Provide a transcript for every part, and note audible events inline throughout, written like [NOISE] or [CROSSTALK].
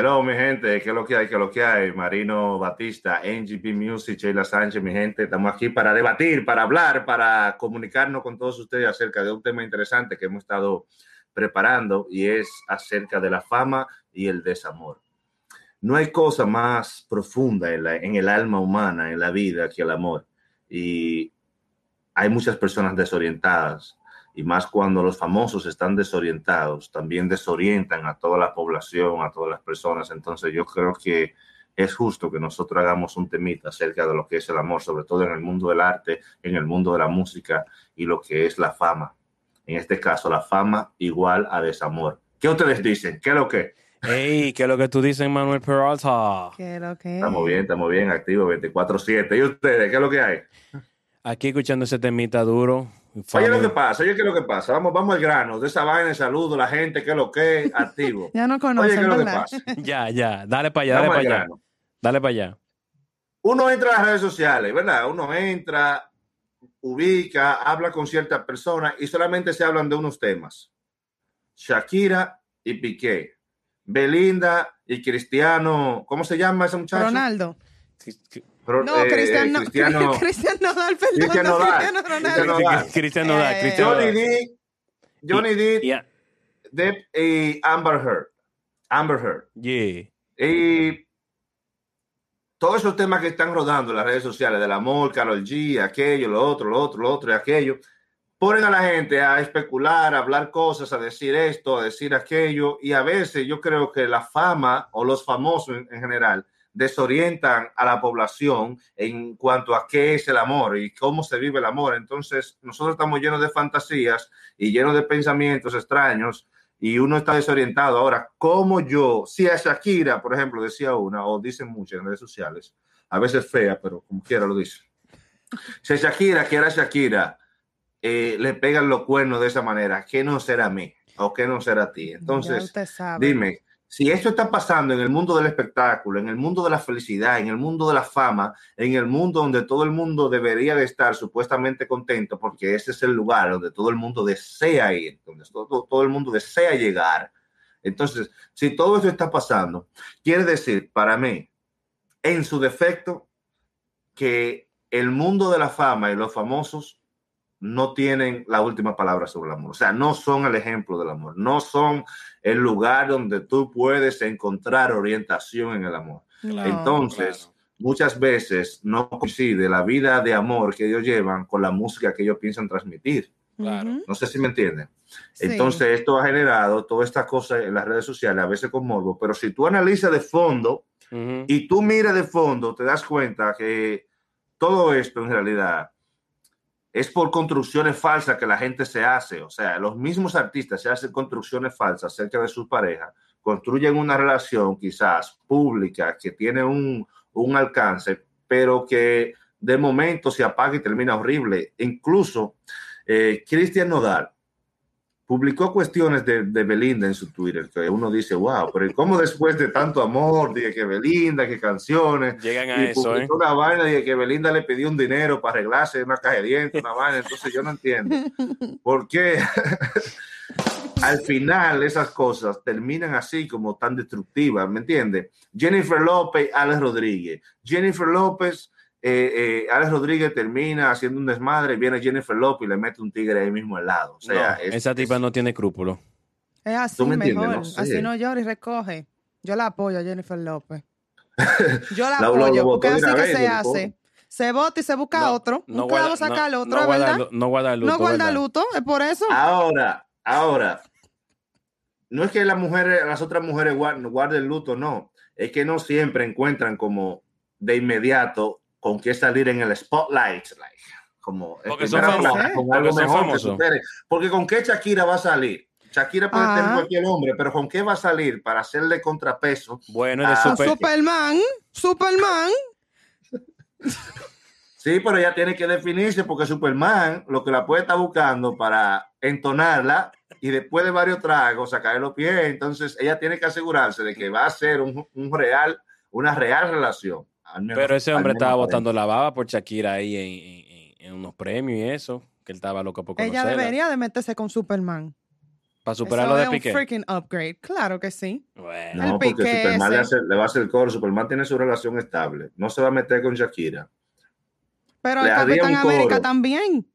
Hello, mi gente, ¿qué es lo que hay? ¿Qué es lo que hay? Marino Batista, NGP Music, Sheila Sánchez, mi gente, estamos aquí para debatir, para hablar, para comunicarnos con todos ustedes acerca de un tema interesante que hemos estado preparando y es acerca de la fama y el desamor. No hay cosa más profunda en, la, en el alma humana, en la vida, que el amor. Y hay muchas personas desorientadas y más cuando los famosos están desorientados, también desorientan a toda la población, a todas las personas. Entonces yo creo que es justo que nosotros hagamos un temita acerca de lo que es el amor, sobre todo en el mundo del arte, en el mundo de la música y lo que es la fama. En este caso, la fama igual a desamor. ¿Qué ustedes dicen? ¿Qué es lo que? Hey, ¿qué es lo que tú dices, Manuel Peralta? ¿Qué es lo que? Estamos bien, estamos bien, activo 24-7. ¿Y ustedes? ¿Qué es lo que hay? Aquí escuchando ese temita duro. Oye, lo que pasa, oye, ¿qué es lo que pasa? Vamos, vamos al grano, de esa vaina, saludo, la gente, ¿qué es lo que es? Activo. [LAUGHS] ya no conocen, Oye, ¿qué es lo que pasa? [LAUGHS] Ya, ya, dale para allá, dale para al allá. Dale para allá. Uno entra a las redes sociales, ¿verdad? Uno entra, ubica, habla con ciertas personas y solamente se hablan de unos temas. Shakira y Piqué. Belinda y Cristiano, ¿cómo se llama ese muchacho? Ronaldo. Pro- No, eh, Cristian, no, Cristiano, [LAUGHS] Cristian Nodal, perdón. Cristian no, Nodal. Cristian Nodal. Cristian Nodal, Eh, Cristian Johnny. Depp, Johnny Depp, Yeah, Depp y Amber Heard. Amber Heard. yeah. Y todos esos temas que están rodando en las redes sociales del amor, Carol G, aquello, lo otro, lo otro, lo otro y aquello, ponen a la gente a especular, a hablar cosas, a decir esto, a decir aquello, y a veces yo creo que la fama o los famosos en, en general desorientan a la población en cuanto a qué es el amor y cómo se vive el amor. Entonces, nosotros estamos llenos de fantasías y llenos de pensamientos extraños y uno está desorientado. Ahora, ¿cómo yo, si a Shakira, por ejemplo, decía una, o dicen muchas en redes sociales, a veces fea, pero como quiera lo dice. Si a Shakira, que era Shakira, eh, le pegan los cuernos de esa manera, ¿qué no será a mí? ¿O qué no será a ti? Entonces, dime, si esto está pasando en el mundo del espectáculo, en el mundo de la felicidad, en el mundo de la fama, en el mundo donde todo el mundo debería de estar supuestamente contento, porque ese es el lugar donde todo el mundo desea ir, donde todo, todo el mundo desea llegar. Entonces, si todo esto está pasando, quiere decir para mí, en su defecto, que el mundo de la fama y los famosos no tienen la última palabra sobre el amor. O sea, no son el ejemplo del amor, no son el lugar donde tú puedes encontrar orientación en el amor. No. Entonces, claro. muchas veces no coincide la vida de amor que ellos llevan con la música que ellos piensan transmitir. claro. No sé si me entienden. Sí. Entonces, esto ha generado toda esta cosa en las redes sociales, a veces con morbo, pero si tú analizas de fondo Ujú. y tú miras de fondo, te das cuenta que todo esto en realidad es por construcciones falsas que la gente se hace. O sea, los mismos artistas se hacen construcciones falsas acerca de sus parejas, construyen una relación quizás pública que tiene un, un alcance, pero que de momento se apaga y termina horrible. Incluso eh, Cristian Nodal publicó cuestiones de, de Belinda en su Twitter, que uno dice, wow, pero ¿cómo después de tanto amor, dije que Belinda, que canciones, Llegan a y eso, ¿eh? publicó una vaina de que Belinda le pidió un dinero para arreglarse una caja de dientes, una vaina, entonces yo no entiendo [LAUGHS] por qué [LAUGHS] al final esas cosas terminan así como tan destructivas, ¿me entiendes? Jennifer López, Alex Rodríguez. Jennifer López, eh, eh, Alex Rodríguez termina haciendo un desmadre, viene Jennifer López y le mete un tigre ahí mismo al lado. O sea, No, es- esa tipa es- no tiene escrúpulos. Es así ¿Tú me mejor. entiendes? No sé. Así no llora y recoge. Yo la apoyo a Jennifer López. [LAUGHS] Yo la apoyo lo porque así que vez, se hace. Se vota y se busca No, otro. no un guarda- clavo saca al no- otro, no ¿es guarda verdad? no guarda luto, no guarda ¿verdad? luto, es por eso. Ahora, ahora, no es que las mujeres, las otras mujeres guarden, guarden luto, no. Es que no siempre encuentran como de inmediato con qué salir en el spotlight. like, como Porque son primera famosos. plana, con Porque algo mejor que supere. Porque con qué Shakira va a salir. Shakira puede Ah. tener cualquier hombre, pero con qué va a salir para hacerle contrapeso. Bueno, de Ah, super. Superman, Superman. Sí, pero ella tiene que definirse porque Superman lo que la puede estar buscando para entonarla y después de varios tragos sacarle los pies. Entonces ella tiene que asegurarse de que va a ser un, un real, una real relación. Al menos- Pero ese hombre estaba botando la baba por Shakira ahí en, en- en unos premios y eso, que él estaba loco por Ella conocerla. debería de meterse con Superman. Para superar lo de es un Piqué. freaking upgrade. Claro que sí. Bueno, El No, porque Piqué Superman le, ese. hace- le va a hacer coro. Superman tiene su relación estable. No se va a meter con Shakira. Pero Le el Capitán América también.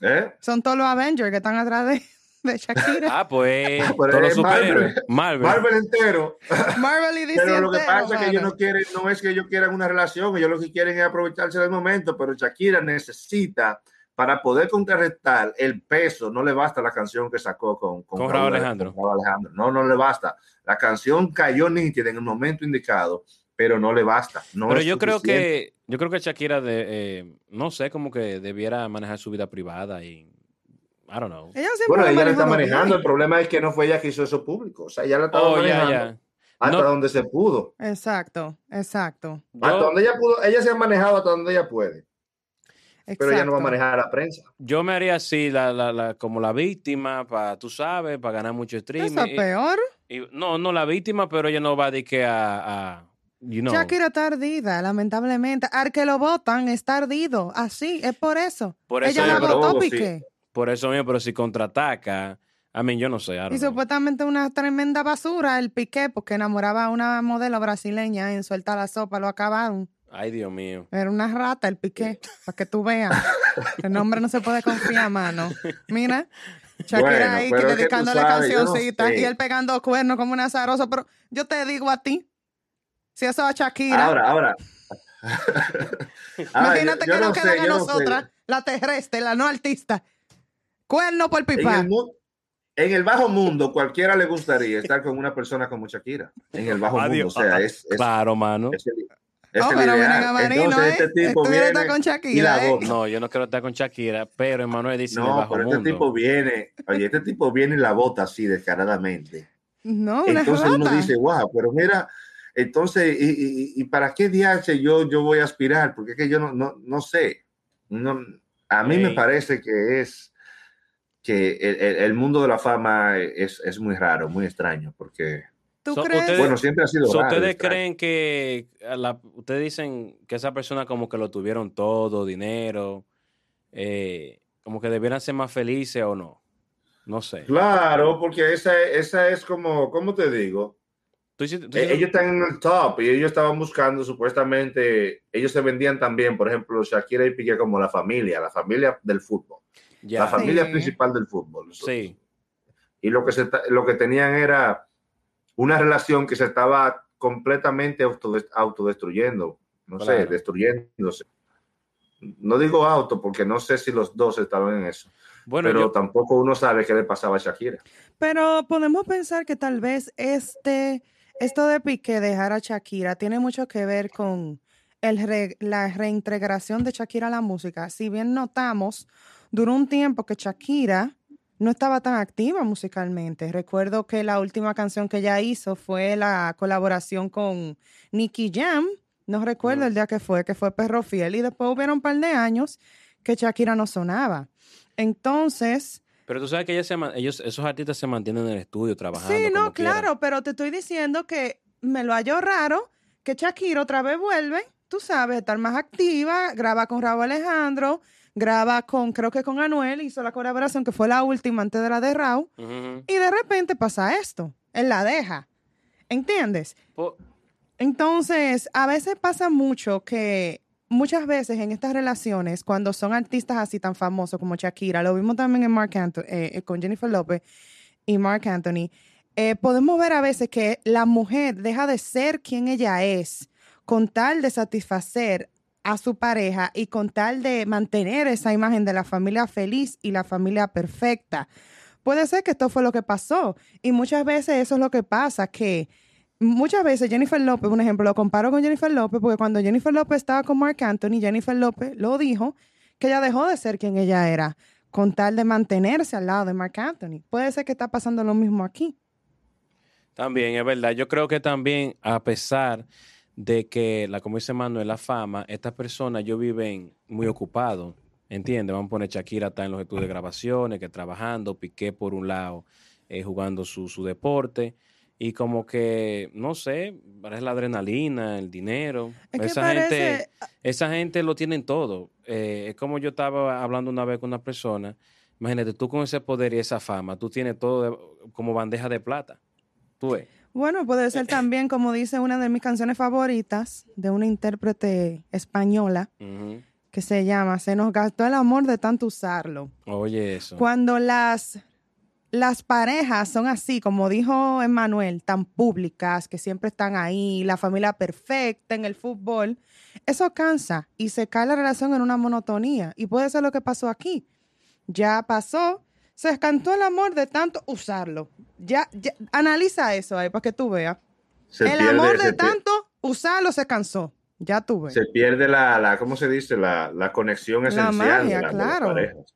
¿Eh? Son todos los Avengers que están atrás de, de Shakira. ah, pues Ah, pero todos los es Marvel. superhéroes. Marvel. Marvel entero. Marvel y DC Pero lo que entero, pasa es que ellos no quieren, no es que ellos quieran una relación, ellos lo que quieren es aprovecharse del momento, pero Shakira necesita para poder contrarrestar el peso, no le basta la canción que sacó con, Con Raúl Alejandro. con Raúl Alejandro. No, no le basta. La canción cayó nítida en el momento indicado, pero no le basta. No Pero yo creo que yo creo que Shakira de, eh, no sé, como que debiera manejar su vida privada y I don't know. Ella siempre Bueno, ella la está manejando. El problema es que no fue ella que hizo eso público. O sea, ella la estaba Oh, manejando hasta No. donde se pudo. Exacto, exacto. Hasta Yo, donde ella pudo. Ella se ha manejado hasta donde ella puede. Pero ella no va a manejar a la prensa. yo me haría así, la, la, la, como la víctima, para, tú sabes, para ganar mucho streaming. Eso es Y- peor. y- no, no la víctima, pero ella no va de que a, a you know. Shakira está ardida, lamentablemente. Al que lo votan está ardido. Así, es por eso. Por eso Ella la votó sí. Por eso mismo, pero si contraataca, a mí yo no sé. I don't Y know. supuestamente una tremenda basura el Piqué, porque enamoraba a una modelo brasileña en Suelta la Sopa, lo acabaron. Ay, Dios mío. Era una rata el Piqué, para que tú veas. [LAUGHS] El nombre no se puede confiar, mano. Mira, Shakira Bueno, ahí no cancioncitas sé. y él pegando cuernos como un azaroso. Pero yo te digo a ti, si eso es Shakira, Ahora, ahora. [LAUGHS] Ahora, imagínate yo- yo que no nos sé, quedan a yo no sé. nosotras, la terrestre, la no artista. Cuerno por En pipa. el, mu- en el bajo mundo, cualquiera le gustaría estar con una persona como Shakira. En el bajo Adiós. mundo. O sea, es, es, Claro, mano. es el, es Oh, el pero ideal. miren a Marino, Entonces, ¿eh? este tipo viene con Shakira, ¿eh? No, yo no quiero estar con Shakira, pero Emanuel dice en el No, bajo pero este mundo. tipo viene, oye, este tipo viene y la bota así descaradamente. No, una Entonces uno dice, wow, pero mira, entonces, ¿y, y, y para qué DH yo, yo voy a aspirar? Porque es que yo no, no, no sé. No, a mí me Ey. parece que es que el, mundo de la fama es, es muy raro, muy extraño, porque, ¿Tú So, crees? ustedes- bueno, siempre ha sido So, raro. ¿Ustedes extraño. creen que la- ustedes dicen que esa persona como que lo tuvieron todo, dinero, eh, como que debieran ser más felices o no? No sé. Claro, porque esa, esa es como, ¿cómo te digo? Tú hiciste- tú Eh, hiciste- ellos están en el top y ellos estaban buscando supuestamente, ellos se vendían también, por ejemplo, Shakira y Piqué como la familia, la familia del fútbol, ya, la familia Sí. principal del fútbol. sí. Y lo que, se, lo que tenían era una relación que se estaba completamente autodes- autodestruyendo, no sé, Claro. destruyéndose. No digo auto porque no sé si los dos estaban en eso, Bueno, pero yo, tampoco uno sabe qué le pasaba a Shakira. Pero podemos pensar que tal vez este, esto de Piqué dejar a Shakira tiene mucho que ver con el re- la reintegración de Shakira a la música. Si bien notamos, duró un tiempo que Shakira no estaba tan activa musicalmente. Recuerdo que la última canción que ella hizo fue la colaboración con Nicky Jam. No recuerdo el día que fue, que fue Perro Fiel. Y después hubieron un par de años que Shakira no sonaba. Entonces, pero tú sabes que ellos, se ellos, esos artistas se mantienen en el estudio trabajando. Sí, no, claro, pero te estoy diciendo que me lo hallo raro que Shakira otra vez vuelve, tú sabes, estar más activa, graba con Raúl Alejandro, graba con, creo que con Anuel, hizo la colaboración que fue la última antes de la de Raúl, y de repente pasa esto, él la deja, ¿entiendes? Po- Entonces, a veces pasa mucho que muchas veces en estas relaciones, cuando son artistas así tan famosos como Shakira, lo vimos también en Mark eh, con Jennifer Lopez y Mark Anthony, eh, podemos ver a veces que la mujer deja de ser quien ella es con tal de satisfacer a su pareja y con tal de mantener esa imagen de la familia feliz y la familia perfecta. Puede ser que esto fue lo que pasó y muchas veces eso es lo que pasa, que muchas veces Jennifer López, un ejemplo, lo comparo con Jennifer López porque cuando Jennifer López estaba con Mark Anthony, Jennifer López lo dijo que ella dejó de ser quien ella era con tal de mantenerse al lado de Mark Anthony. Puede ser que está pasando lo mismo aquí. También, es verdad. Yo creo que también, a pesar de que, la, como dice Manuel, la fama, estas personas yo viven muy ocupados, ¿entiendes? Vamos a poner Shakira está en los estudios de grabaciones, que trabajando, Piqué por un lado, eh, jugando su, su deporte, y como que, no sé, parece la adrenalina, el dinero. Es esa parece, gente, esa gente lo tienen todo. Eh, es como yo estaba hablando una vez con una persona Imagínate, tú con ese poder y esa fama, tú tienes todo de- como bandeja de plata. Tú ves. Bueno, puede ser también, como dice una de mis canciones favoritas, de una intérprete española, que se llama Se nos gastó el amor de tanto usarlo. Oye, eso. Cuando las, las parejas son así, como dijo Emmanuel, tan públicas, que siempre están ahí, la familia perfecta en el fútbol, eso cansa y se cae la relación en una monotonía. Y puede ser lo que pasó aquí. Ya pasó, se escantó el amor de tanto usarlo. Ya, ya- analiza eso ahí para que tú veas. Se el pierde- amor de tanto usarlo se cansó. Ya tú ves. Se pierde la, la, ¿cómo se dice? La, la conexión La esencial magia, de, la- de las claro. parejas.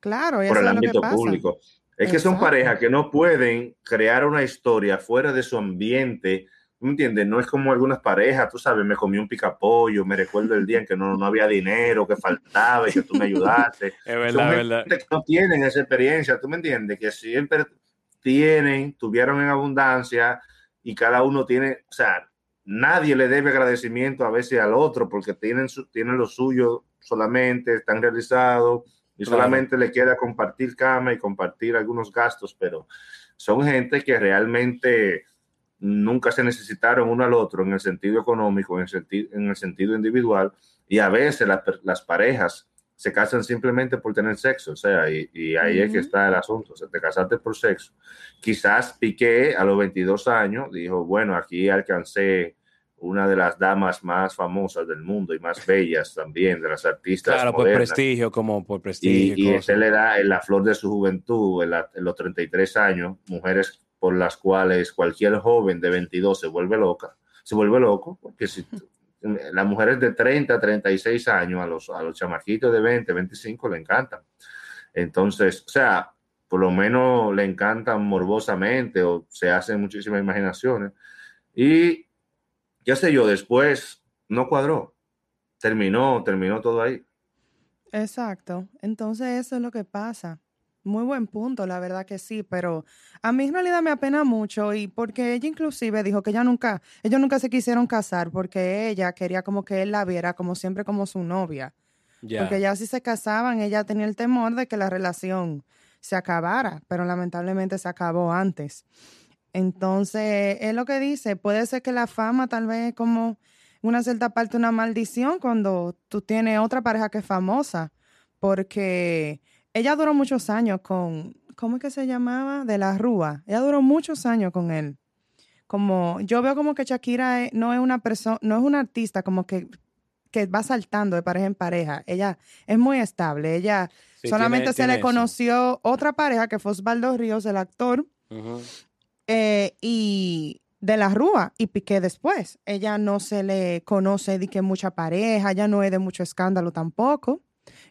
Claro, por el ámbito público. Es que son parejas que no pueden crear una historia fuera de su ambiente. ¿Tú me entiendes? No es como algunas parejas, tú sabes, me comí un picapollo, me recuerdo el día en que no, no había dinero, que faltaba y que tú me ayudaste. Es [LAUGHS] Son verdad, es verdad. gente que no tienen esa experiencia, ¿tú me entiendes? Que siempre tienen, tuvieron en abundancia y cada uno tiene, o sea, nadie le debe agradecimiento a veces al otro porque tienen, su- tienen lo suyo solamente, están realizados y Claro. solamente le queda compartir cama y compartir algunos gastos, pero son gente que realmente nunca se necesitaron uno al otro en el sentido económico, en el, senti- en el sentido individual, y a veces la las parejas se casan simplemente por tener sexo, o sea, y, y ahí es que está el asunto, o sea, te casaste por sexo. Quizás Piqué a los 22 años dijo, bueno, aquí alcancé una de las damas más famosas del mundo y más bellas también, de las artistas Claro, por modernas. prestigio, como por Y, prestigio. y cosas. ese le da en la flor de su juventud, en, la- en los 33 años, mujeres por las cuales cualquier joven de 22 se vuelve loca, se vuelve loco, porque si las mujeres de 30, 36 años, a los, a los chamaquitos de 20, 25 le encantan. Entonces, o sea, por lo menos le encantan morbosamente o se hacen muchísimas imaginaciones. Y ya sé yo, después no cuadró, terminó, terminó todo ahí. Exacto. Entonces eso es lo que pasa. Muy buen punto, la verdad que sí, pero a mí en realidad me apena mucho y porque ella inclusive dijo que ella nunca, ellos nunca se quisieron casar porque ella quería como que él la viera como siempre como su novia. Porque ya si se casaban, ella tenía el temor de que la relación se acabara, pero lamentablemente se acabó antes. Entonces, es lo que dice, puede ser que la fama tal vez es como una cierta parte una maldición cuando tú tienes otra pareja que es famosa, porque ella duró muchos años con, ¿cómo es que se llamaba? De la Rúa. Ella duró muchos años con él. Como, yo veo como que Shakira no es una persona, no es una artista como que, que va saltando de pareja en pareja. Ella es muy estable. Ella Sí, solamente tiene- se tiene le eso. conoció otra pareja que fue Osvaldo Ríos, el actor, eh, y de la Rúa y Piqué después. Ella no se le conoce de que mucha pareja, ella no es de mucho escándalo tampoco.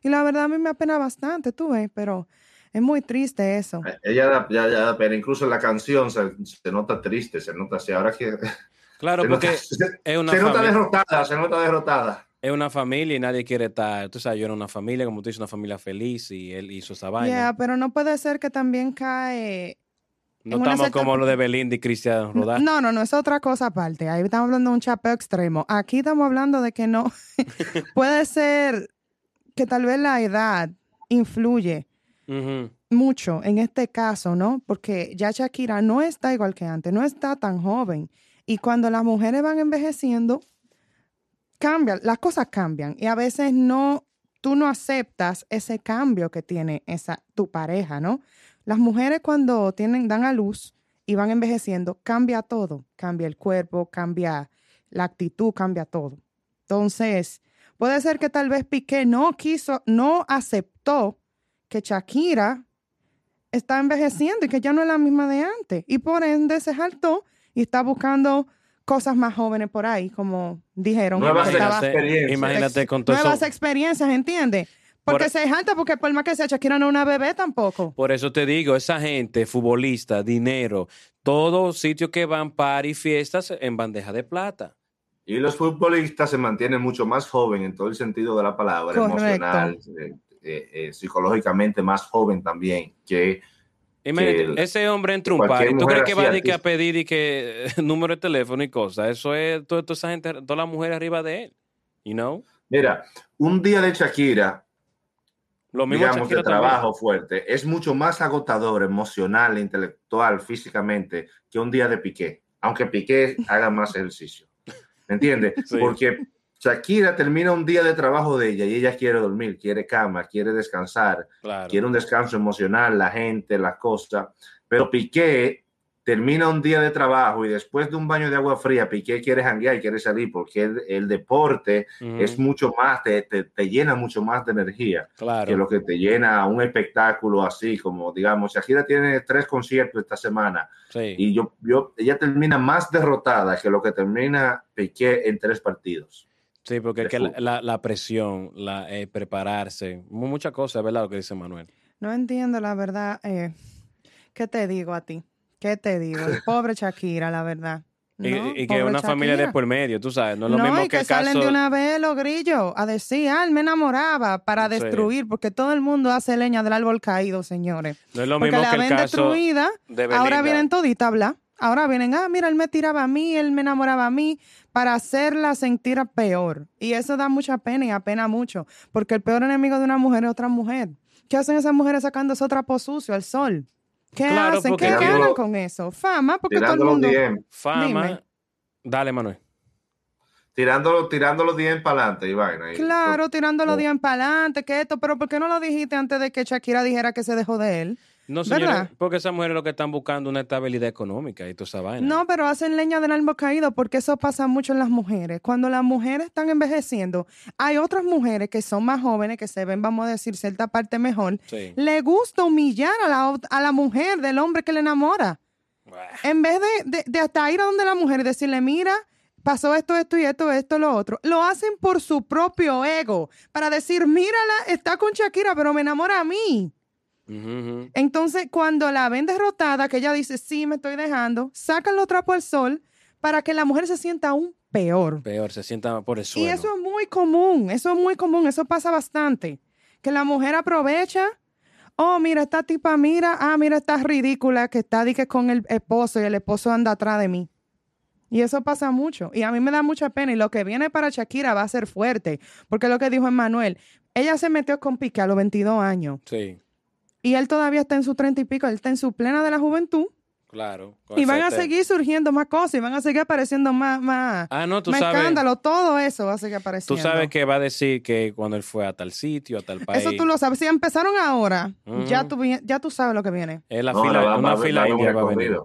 Y la verdad a mí me apena bastante, tú ves, pero es muy triste eso. Ella da, ya, ya pena, incluso en la canción se, se nota triste, se nota así. Ahora que [LAUGHS] Claro, porque nota, [LAUGHS] se, es una, se nota derrotada, se nota derrotada. es una familia y nadie quiere estar. Tú sabes, yo era una familia, como tú dices, una familia feliz y él hizo esa vaina. Yeah, pero no puede ser que también cae... no estamos cierta- como lo de Belinda y Cristian Rodá. No, no, no, es otra cosa aparte. Ahí estamos hablando de un chapeo extremo. Aquí estamos hablando de que no. [LAUGHS] puede ser que tal vez la edad influye mucho en este caso, ¿no? Porque ya Shakira no está igual que antes, no está tan joven. Y cuando las mujeres van envejeciendo, cambian, las cosas cambian. Y a veces no, tú no aceptas ese cambio que tiene esa, tu pareja, ¿no? Las mujeres cuando tienen, dan a luz y van envejeciendo, cambia todo. Cambia el cuerpo, cambia la actitud, cambia todo. Entonces, puede ser que tal vez Piqué no quiso, no aceptó que Shakira está envejeciendo y que ya no es la misma de antes. Y por ende se saltó y está buscando cosas más jóvenes por ahí, como dijeron. Nuevas experiencias. imagínate con todo nuevas eso. experiencias, ¿entiendes? Porque Por- se salta porque por más que sea Shakira no es una bebé tampoco. Por eso te digo, esa gente, futbolista, dinero, todos sitios que van para y fiestas en bandeja de plata. Y los futbolistas se mantienen mucho más joven en todo el sentido de la palabra, Correcto. emocional, eh, eh, eh, psicológicamente más joven también que Imagínate, Que el- ese hombre entra a un party. ¿Tú mujer crees que va a, así, de que a pedir y que [LAUGHS] número de teléfono y cosas? Eso es toda, toda esa gente, todas las mujeres arriba de él. You know? Mira, un día de Shakira Lo mismo digamos, de Shakira también. trabajo fuerte, es mucho más agotador emocional, intelectual, físicamente, que un día de Piqué, aunque Piqué haga más ejercicio. ¿Me entiendes? [LAUGHS] Sí. Porque Shakira termina un día de trabajo de ella y ella quiere dormir, quiere cama, quiere descansar, Claro. quiere un descanso emocional, la gente, las cosas. Pero Piqué termina un día de trabajo y después de un baño de agua fría, Piqué quiere janguear y quiere salir porque el, el deporte es mucho más, te, te- te llena mucho más de energía claro. que lo que te llena un espectáculo así, como digamos, Shakira tiene tres conciertos esta semana Sí. y yo, yo, ella termina más derrotada que lo que termina Piqué en tres partidos. Sí, porque es que la, la- presión, la, eh, prepararse, mu- muchas cosas, ¿verdad? Lo que dice Manuel. No entiendo la verdad. eh, ¿Qué te digo a ti? ¿Qué te digo? Pobre Shakira, la verdad. Y, No, y que una familia de por medio, tú sabes, no es lo no, mismo y que, que, el salen caso. de una vez los grillos a decir, ah, él me enamoraba para Sí. destruir, porque todo el mundo hace leña del árbol caído, señores. No es lo porque mismo la que el ven caso destruida, de ahora vienen toditas a hablar. Ahora vienen, ah, mira, él me tiraba a mí, él me enamoraba a mí, para hacerla sentir peor. Y eso da mucha pena y apena mucho, porque el peor enemigo de una mujer es otra mujer. ¿Qué hacen esas mujeres sacando ese trapo sucio al sol? ¿Qué Claro, hacen? ¿Qué Tirándolo- ganan con eso? Fama, porque todo el Tirando mundo... 10, Fama. Dime. Dale, Manuel. tirando, tirando los 10 para adelante y vaina. Claro, tirando los No. días para adelante, que esto, pero ¿por qué no lo dijiste antes de que Shakira dijera que se dejó de él? No, señores, ¿Verdad? porque esas mujeres lo que están buscando es una estabilidad económica y toda esa vaina. No, pero hacen leña del árbol caído porque eso pasa mucho en las mujeres. Cuando las mujeres están envejeciendo, hay otras mujeres que son más jóvenes, que se ven, vamos a decir, cierta parte mejor. Sí. Le gusta humillar a la, a la mujer del hombre que le enamora. En vez de, de- de hasta ir a donde la mujer y decirle, mira, pasó esto, esto y esto, esto, lo otro. Lo hacen por su propio ego, para decir, mírala, está con Shakira, pero me enamora a mí. Entonces, cuando la ven derrotada, que ella dice, sí, me estoy dejando, sacan los trapos al sol para que la mujer se sienta aún peor. Peor, se sienta por el suelo. Y eso es muy común, eso es muy común, eso pasa bastante. Que la mujer aprovecha, oh, mira, esta tipa, mira, ah, mira, esta ridícula que está di que con el esposo y el esposo anda atrás de mí. Y eso pasa mucho. Y a mí me da mucha pena. Y lo que viene para Shakira va a ser fuerte. Porque lo que dijo Emmanuel, ella se metió con Piqué a los 22 años. Sí, Y él todavía está en sus 30 y pico, él está en su plena de la juventud. claro. Y van a seguir surgiendo más cosas y van a seguir apareciendo más, más, Ah, no, tú más sabes. escándalo. Todo eso va a seguir Tú apareciendo. sabes que va a decir que cuando él fue a tal sitio, a tal país. Eso tú lo sabes. Si empezaron ahora, ya, tú, ya tú sabes lo que viene. Es la No, fila, ahora va- una va- fila india va a venir.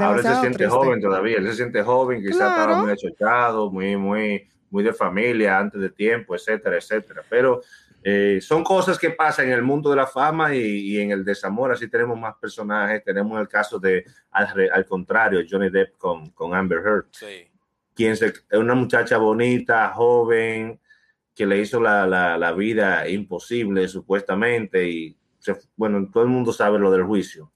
Ahora él se siente triste. joven todavía, él se siente joven, quizás estaba Claro. muy achocado, muy, muy, muy de familia, antes de tiempo, etcétera, etcétera. Pero eh, son cosas que pasan en el mundo de la fama y, y en el desamor. Así tenemos más personajes. Tenemos el caso de, al, al contrario, Johnny Depp con, con Amber Heard, Sí. quien se- es una muchacha bonita, joven, que le hizo la, la, la vida imposible, supuestamente. Y se- bueno, todo el mundo sabe lo del juicio.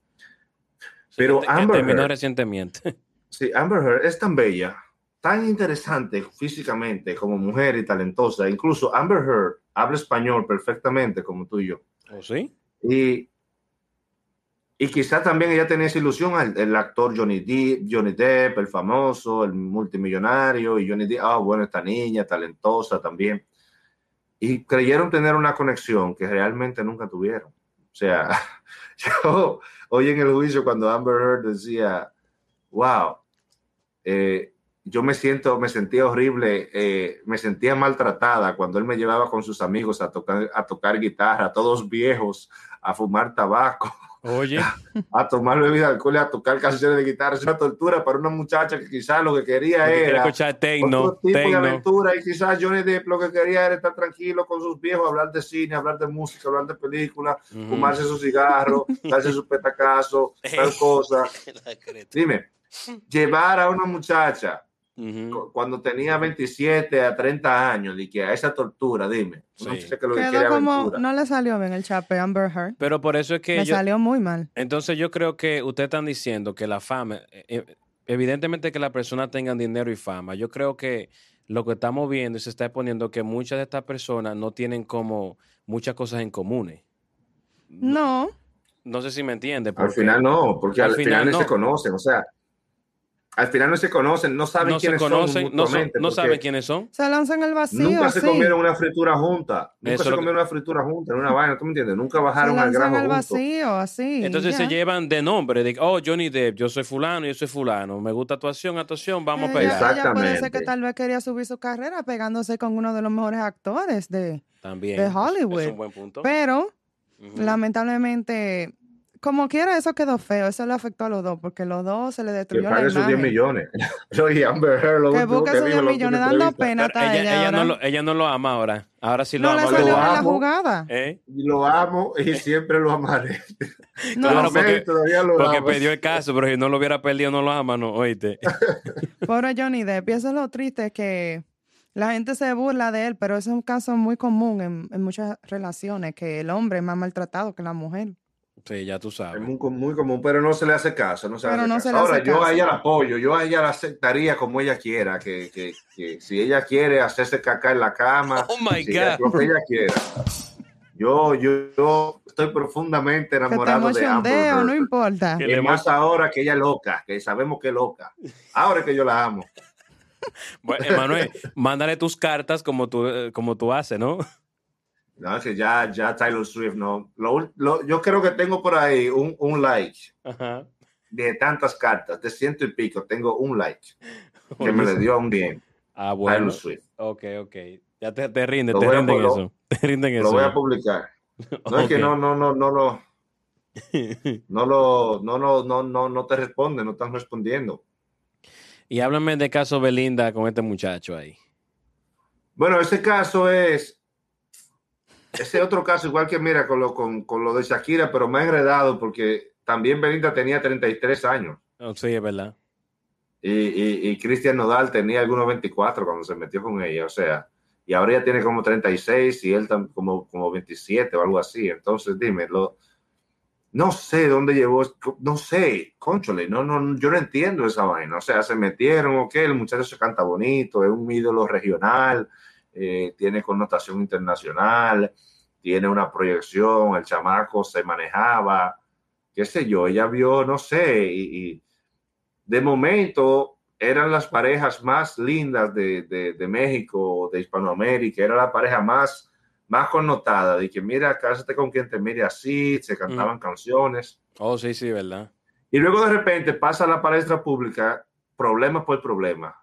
Pero que Amber terminó Heard- recientemente. Sí, Amber Heard es tan bella, tan interesante físicamente como mujer y talentosa. Incluso Amber Heard habla español perfectamente como tú y yo. ¿O sí? Y, y quizá también ella tenía esa ilusión al el actor Johnny, Depp, Johnny Depp, el famoso, el multimillonario, y Johnny Depp, ah, bueno, esta niña talentosa también. Y creyeron tener una conexión que realmente nunca tuvieron. O sea, [LAUGHS] yo hoy en el juicio cuando Amber Heard decía, wow, eh, yo me siento, me sentía horrible, eh, me sentía maltratada cuando él me llevaba con sus amigos a tocar, a tocar guitarra, todos viejos, a fumar tabaco, Oye, [LAUGHS] a tomar bebida alcohólica, a tocar canciones de guitarra. Es una tortura para una muchacha que quizás lo que quería que era escuchar techno, otro tipo de aventura y quizás Johnny Depp lo que quería era estar tranquilo con sus viejos, hablar de cine, hablar de música, hablar de películas, fumarse su cigarro, [LAUGHS] darse su petacazo, tal [LAUGHS] cosa. Dime, llevar a una muchacha Cuando tenía 27 a 30 años, y que a esa tortura, dime. Que lo que quiere Quedó como, no le salió bien el chape Amber Heard. Pero por eso es que Le yo, salió muy mal. entonces yo creo que ustedes están diciendo que la fama, eh, eh, evidentemente que las personas tengan dinero y fama. Yo creo que lo que estamos viendo y se está exponiendo que muchas de estas personas no tienen como muchas cosas en comunes. No, No sé si me entiende. Al final no, porque Al al, final final, no. se conocen. O sea, al final no se conocen, no saben No se quiénes conocen, son no, son- no saben quiénes son. Se lanzan al vacío. Nunca se comieron una fritura junta. Nunca Eso se que- comieron una fritura junta en una vaina, ¿tú me entiendes? Nunca Se bajaron al lanzan grajo al juntos. vacío, así. Entonces se llevan de nombre, de oh, Johnny Depp, yo soy fulano, yo soy fulano, me gusta actuación, actuación, vamos a Ella- pegar. ella puede ser Exactamente. que tal vez quería subir su carrera pegándose con uno de los mejores actores de... También. de es- Hollywood. Es un buen punto. Pero, lamentablemente, como quiera, eso quedó feo. Eso le afectó a los dos, porque los dos se le Que destruyó la pague sus 10 imagen. millones. [LAUGHS] Yo y Amber Heard, lo Que busque que sus dijo 10 en la última millones, dando pena ella, ella, ella no lo, ella no lo ama ahora. Ahora sí lo No le ama. Lo salió la amo. jugada. ¿Eh? Lo amo y siempre lo amaré. [LAUGHS] No, Claro, Lo porque- todavía lo Porque amo. perdió el caso, pero si no lo hubiera perdido, no lo ama, no, oíste. [LAUGHS] Pobre Johnny Depp. Y eso es lo triste, que la gente se burla de él, pero es un caso muy común en, en muchas relaciones, que el hombre es más maltratado que la mujer. Sí, ya tú Es sabes. muy, com- muy común, pero no se le hace caso. No se le Pero hace no caso. se le Ahora, hace yo caso. a ella la apoyo, yo a ella la aceptaría como ella quiera, que, que, que si ella quiere hacerse caca en la cama, [LAUGHS] Oh my si ella- lo que ella quiera. Yo, yo, yo estoy profundamente Que te enamorado de Amber Heard. no importa. Que Y le más ahora que ella es loca, que sabemos que es loca. Ahora es que yo la amo. [LAUGHS] Bueno, Emanuel, mándale tus cartas como tú, eh, como tú haces, ¿no? No, que ya, ya Taylor Swift, no. Lo lo- yo creo que tengo por ahí un, un like Ajá. de tantas cartas, de ciento y pico, tengo un like [LAUGHS] que me le dio a un bien. Ah, bueno. Taylor Swift. Ok, ok. Ya te, te rinden, Lo te a rinden eso. Te rinden Lo eso. [LAUGHS] voy a publicar. [LAUGHS] No es que no, no, no, no lo, no lo, no, no, no, no, no te responde, no están respondiendo. Y háblame de caso Belinda con este muchacho ahí. Bueno, ese caso es, ese otro caso, igual que mira, con lo, con, con lo de Shakira, pero me ha enredado porque también Belinda tenía 33 años Oh, sí, es verdad. y, y, y Cristian Nodal tenía algunos 24 cuando se metió con ella, o sea, y ahora ella tiene como 36 y él como, como 27 o algo así. Entonces, dime, lo, no sé dónde llevó, no sé, conchole, no, no, yo no entiendo esa vaina. O sea, se metieron, ok, el muchacho se canta bonito, es un ídolo regional, eh, tiene connotación internacional, tiene una proyección, el chamaco se manejaba, qué sé yo, ella vio, no sé, y, y de momento eran las parejas más lindas de, de, de México, de Hispanoamérica, era la pareja más, más connotada, de que mira, cásate con quien te mire así, se cantaban canciones. Oh, sí, sí, verdad. Y luego de repente pasa a la palestra pública, problema por problema,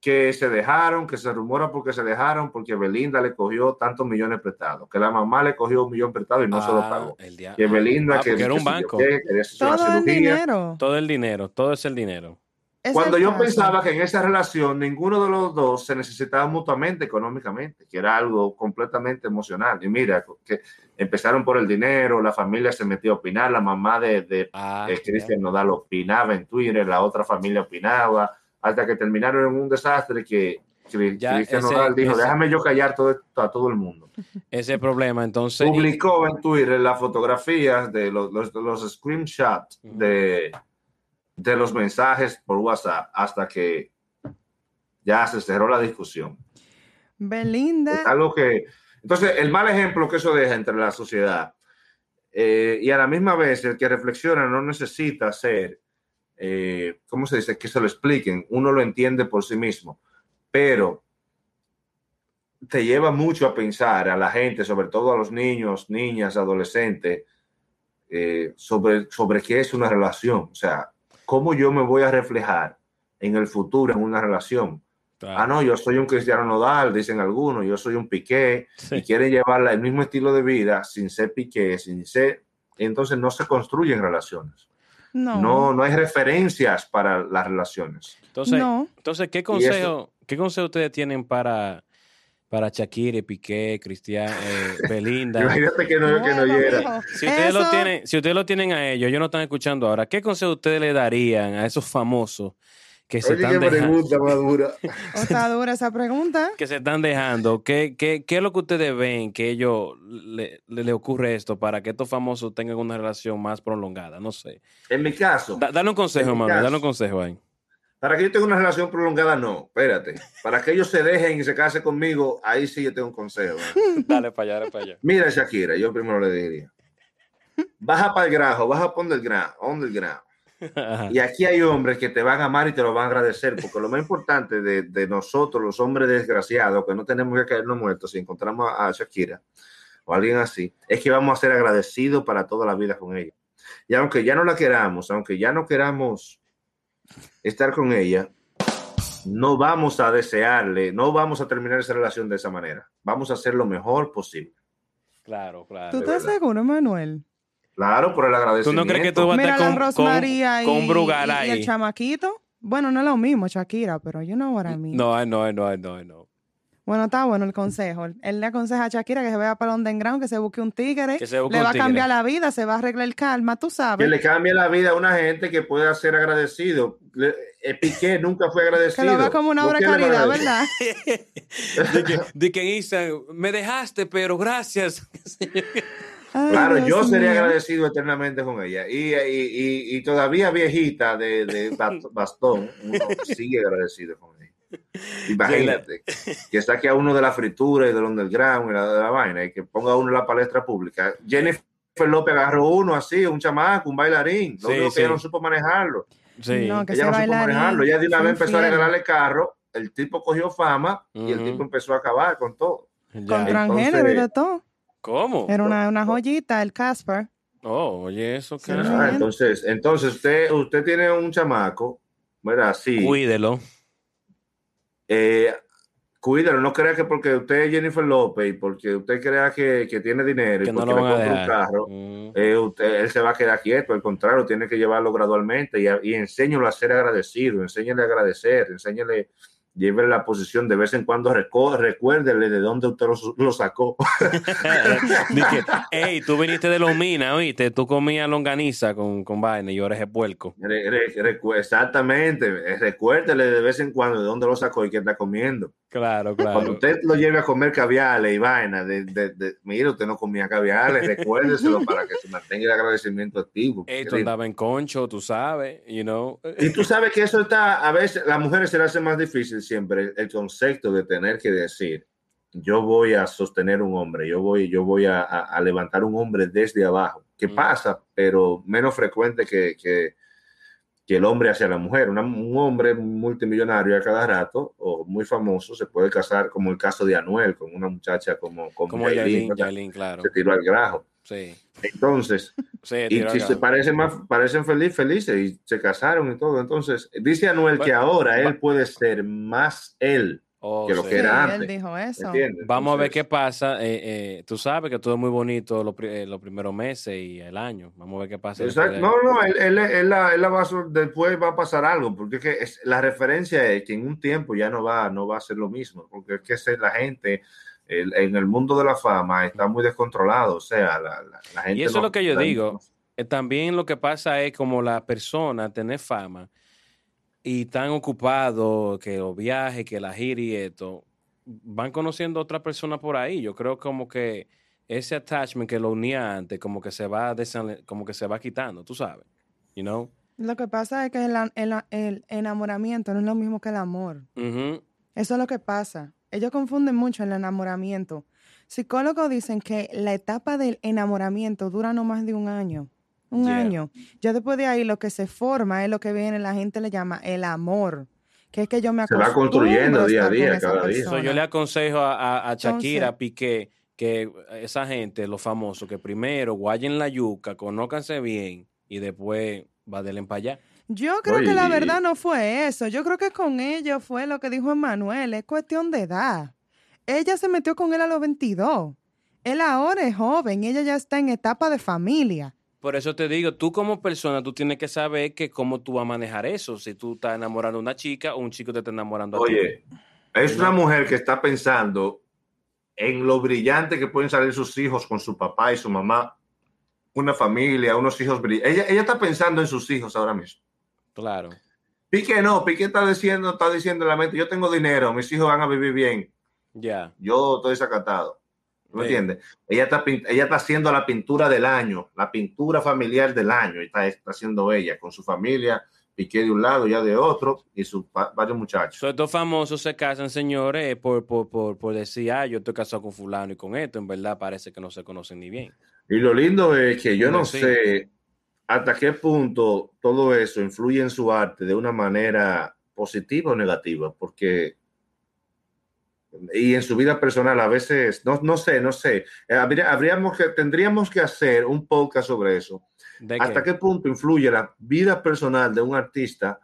que se dejaron, que se rumora porque se dejaron, porque Belinda le cogió tantos millones prestados, que la mamá le cogió un millón prestado y no se lo Ah, pagó. el Que Belinda, Ah, que, era un banco. qué, Todo el cirugía. dinero. Todo el dinero, todo es el dinero. Es Cuando el yo caso. pensaba que en esa relación ninguno de los dos se necesitaba mutuamente económicamente, que era algo completamente emocional. Y mira, que empezaron por el dinero, la familia se metió a opinar, la mamá de, de Ah, eh, Cristian Nodal opinaba en Twitter, la otra familia opinaba, hasta que terminaron en un desastre que Ya, Cristian ese- Nodal dijo, ese- déjame yo callar todo esto a todo el mundo. [LAUGHS] ese problema. Entonces, Publicó en Twitter las fotografías de los, los, los screenshots Ujú. de, de los mensajes por WhatsApp hasta que ya se cerró la discusión. Belinda. Es algo que... Entonces, el mal ejemplo que eso deja entre la sociedad eh, y a la misma vez el que reflexiona no necesita ser, eh, ¿cómo se dice? Que se lo expliquen, uno lo entiende por sí mismo, pero te lleva mucho a pensar a la gente, sobre todo a los niños, niñas, adolescentes, eh, sobre, sobre qué es una relación. O sea, cómo yo me voy a reflejar en el futuro en una relación. claro, Ah, no, yo soy un Cristiano Nodal, dicen algunos, yo soy un Piqué, sí. y quieren llevarla el mismo estilo de vida sin ser Piqué, sin ser... Entonces no se construyen relaciones. No. No, no hay referencias para las relaciones. Entonces, No. entonces ¿qué consejo, ¿qué consejo ustedes tienen para, para Shakira, Piqué, Cristian, eh, [LAUGHS] Belinda? Imagínate que no, que no Bueno, llega. Si ustedes, lo tienen, si ustedes lo tienen a ellos, ellos no están escuchando ahora, ¿qué consejo ustedes le darían a esos famosos que se, Oye, están qué dejando, pregunta más dura. [LAUGHS] o Está dura esa pregunta. que se están dejando? ¿Qué, qué, qué es lo que ustedes ven que ellos le, le, le ocurre esto para que estos famosos tengan una relación más prolongada? No sé. En mi caso, Da- dale un consejo, mami, caso. dale un consejo ahí. para que yo tenga una relación prolongada, no, espérate. Para que ellos se dejen y se casen conmigo, ahí sí yo tengo un consejo. [LAUGHS] Dale para allá, dale para allá. Mira, Shakira, yo primero le diría. Baja para el grajo, baja para el grano, donde el grano. Y aquí hay hombres que te van a amar y te lo van a agradecer, porque lo más importante de, de nosotros, los hombres desgraciados, que no tenemos que caernos muertos si encontramos a Shakira o alguien así, es que vamos a ser agradecidos para toda la vida con ella. Y aunque ya no la queramos, aunque ya no queramos estar con ella, no vamos a desearle, no vamos a terminar esa relación de esa manera. Vamos a hacer lo mejor posible. Claro, claro. ¿Tú estás seguro, Manuel? Claro, por el agradecimiento. ¿Tú no crees que tú vas a Mira estar la con, Rosmaría con, y, con Brugal y- y ahí? el chamaquito. Bueno, no es lo mismo, Shakira, pero you know what I mean. No, no, no, no, no. Bueno, está bueno el consejo. Él le aconseja a Shakira que se vaya para London Ground, que se busque un tigre, Que se busque le un va a tigre. cambiar la vida, se va a arreglar el calma, tú Que sabes. le cambie la vida a una gente que pueda ser agradecido. Le- eh, Piqué nunca fue Que agradecido. lo vea como una ¿Por obra de a caridad? ¿verdad? [LAUGHS] De que, de que Instagram, me dejaste, pero gracias. [LAUGHS] [LAUGHS] Ay, Claro, Dios yo sería agradecido eternamente con ella. Y, y, y- y todavía viejita de, de bast- [LAUGHS] bastón, uno sigue agradecido con ella. [LAUGHS] Imagínate [LAUGHS] que saque a uno de la fritura y del underground y la, de la vaina y que ponga a uno en la palestra pública. Jennifer López agarró uno así, un chamaco, un bailarín. Lo Sí, único sí. que ella no supo manejarlo. Sí. No, que ella no supo manejarlo. Ella de una vez empezó a regalarle carro. El tipo cogió fama y el tipo empezó a acabar con todo. Ya. Con transgénero y de todo. ¿Cómo? Era una, una joyita, el Casper. Oh, oye, eso que. Sí. Ah, entonces, entonces usted, usted tiene un chamaco, ¿verdad? Sí. Cuídelo. Eh, cuídalo, no crea que porque usted es Jennifer López y porque usted crea que, que tiene dinero Que y no porque lo le compra un carro, Mm. eh, usted- él se va a quedar quieto. Al contrario, tiene que llevarlo gradualmente y, y enséñalo a ser agradecido, enséñale a agradecer, enséñale, llévele la posición de vez en cuando, recuérdele de dónde usted lo, lo sacó. [LAUGHS] [LAUGHS] Dije, hey, tú viniste de los minas, oíste, tú comías longaniza con, con vaina y ahora es el puerco. Re- re- recu- exactamente, recuérdele de vez en cuando de dónde lo sacó y qué está comiendo. Claro, Cuando claro. usted lo lleve a comer caviales y vaina, de, de, de- mire, usted no comía caviales, recuérdeselo para que se mantenga el agradecimiento activo. Hey, tú andabas en concho, tú sabes, you know. Y tú sabes que eso está, a veces, las mujeres se le hace más difícil siempre el, el concepto de tener que decir, yo voy a sostener un hombre, yo voy, yo voy a, a- a levantar un hombre desde abajo. ¿Qué Mm. pasa? Pero menos frecuente que, que, que el hombre hacia la mujer. Una- un hombre multimillonario a cada rato o muy famoso se puede casar, como el caso de Anuel, con una muchacha como, como, Como Yailin, Yailin. Yailin, claro. se tiró al grajo. Sí. Entonces, [LAUGHS] Sí, y si se parecen más, parecen feliz, felices y se casaron y todo. Entonces, dice Anuel que Bueno, ahora va- él puede ser más él, Oh, que lo sí. que era Sí, antes. él dijo eso. ¿entiendes? Vamos a ver qué pasa. eh, eh, tú sabes que todo es muy bonito los, eh, los primeros meses y el año. Vamos a ver qué pasa. Exacto. No, no, él, él- él la- él la va a después va a pasar algo, porque es que es- la referencia es que en un tiempo ya no va, no va a ser lo mismo, porque es que la gente el- en el mundo de la fama está muy descontrolado, o sea, la, la- la gente... Y eso no- es lo que yo digo. También lo que pasa es como la persona tener fama y tan ocupado que los viajes, que la gira y esto, van conociendo a otra persona por ahí. Yo creo como que ese attachment que lo unía antes, como que se va como que se va quitando, tú sabes. You know? Lo que pasa es que el, el- el enamoramiento no es lo mismo que el amor. Eso es lo que pasa. Ellos confunden mucho el enamoramiento. Psicólogos dicen que la etapa del enamoramiento dura no más de un año. Un Yeah. año. Ya después de ahí lo que se forma es lo que viene, la gente le llama el amor. Que es que yo me Se va construyendo día a día, cada día. So, yo le aconsejo a, a- a Shakira, Entonces- Piqué, que esa gente, los famosos, que primero guayen la yuca, conócanse bien y después va de para allá. Yo creo Oye, que la verdad no fue eso. Yo creo que con ellos fue lo que dijo Emanuel. Es cuestión de edad. Ella se metió con él a los 22. Él ahora es joven y ella ya está en etapa de familia. Por eso te digo, tú como persona, tú tienes que saber que cómo tú vas a manejar eso. Si tú estás enamorando a una chica o un chico te está enamorando a ti. Oye, es una mujer que está pensando en lo brillante que pueden salir sus hijos con su papá y su mamá, una familia, unos hijos brillantes. Ella, ella está pensando en sus hijos ahora mismo. Claro. Pique no, Pique está diciendo, está diciendo en la mente, yo tengo dinero, mis hijos van a vivir bien, Ya. yo estoy desacatado. ¿Me Sí. entiendes? Ella está, ella está haciendo la pintura del año, la pintura familiar del año, está, está haciendo ella con su familia, Piqué de un lado, ya de otro, y sus varios muchachos. So, estos famosos se casan, señores, eh, por, por, por, por decir, ah, yo estoy casado con fulano y con esto. En verdad parece que no se conocen ni bien. Y lo lindo es que yo no Sí. sé hasta qué punto todo eso influye en su arte de una manera positiva o negativa, porque y en su vida personal a veces, no, no sé, no sé, eh, habríamos que, tendríamos que hacer un podcast sobre eso. ¿Hasta qué? punto influye la vida personal de un artista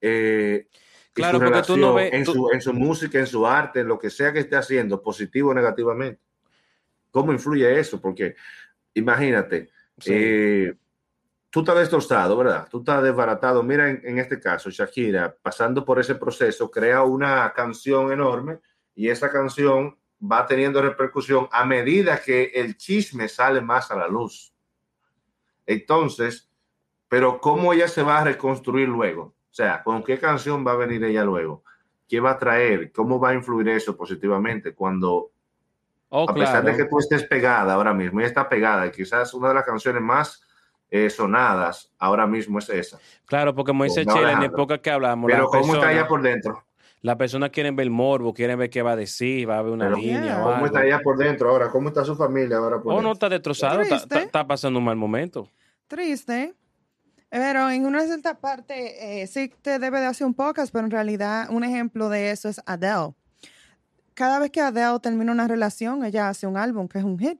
eh, claro, porque tú no ves, en, Su, en su música, en su arte, en lo que sea que esté haciendo, positivo o negativamente? ¿Cómo influye eso? Porque imagínate, eh, tú estás destrozado, ¿verdad? Tú estás desbaratado. Mira, en, este caso, Shakira, pasando por ese proceso, crea una canción enorme y esa canción va teniendo repercusión a medida que el chisme sale más a la luz. Entonces, pero ¿cómo ella se va a reconstruir luego? O sea, ¿con qué canción va a venir ella luego? ¿Qué va a traer? ¿Cómo va a influir eso positivamente cuando, oh, a pesar de que tú estés pegada ahora mismo, ella está pegada, y quizás una de las canciones más eh, sonadas ahora mismo es esa. Claro, porque dice Chile, en época que hablamos. Pero ¿cómo está ella por dentro? Las personas quieren ver el morbo, quieren ver qué va a decir, va a haber una línea. ¿Cómo está ella por dentro ahora? ¿Cómo está su familia ahora por oh, no está destrozado, está, pasando un mal momento. Triste. Pero en una cierta parte eh, sí te debe de hacer un podcast, pero en realidad un ejemplo de eso es Adele. Cada vez que Adele termina una relación, ella hace un álbum que es un hit.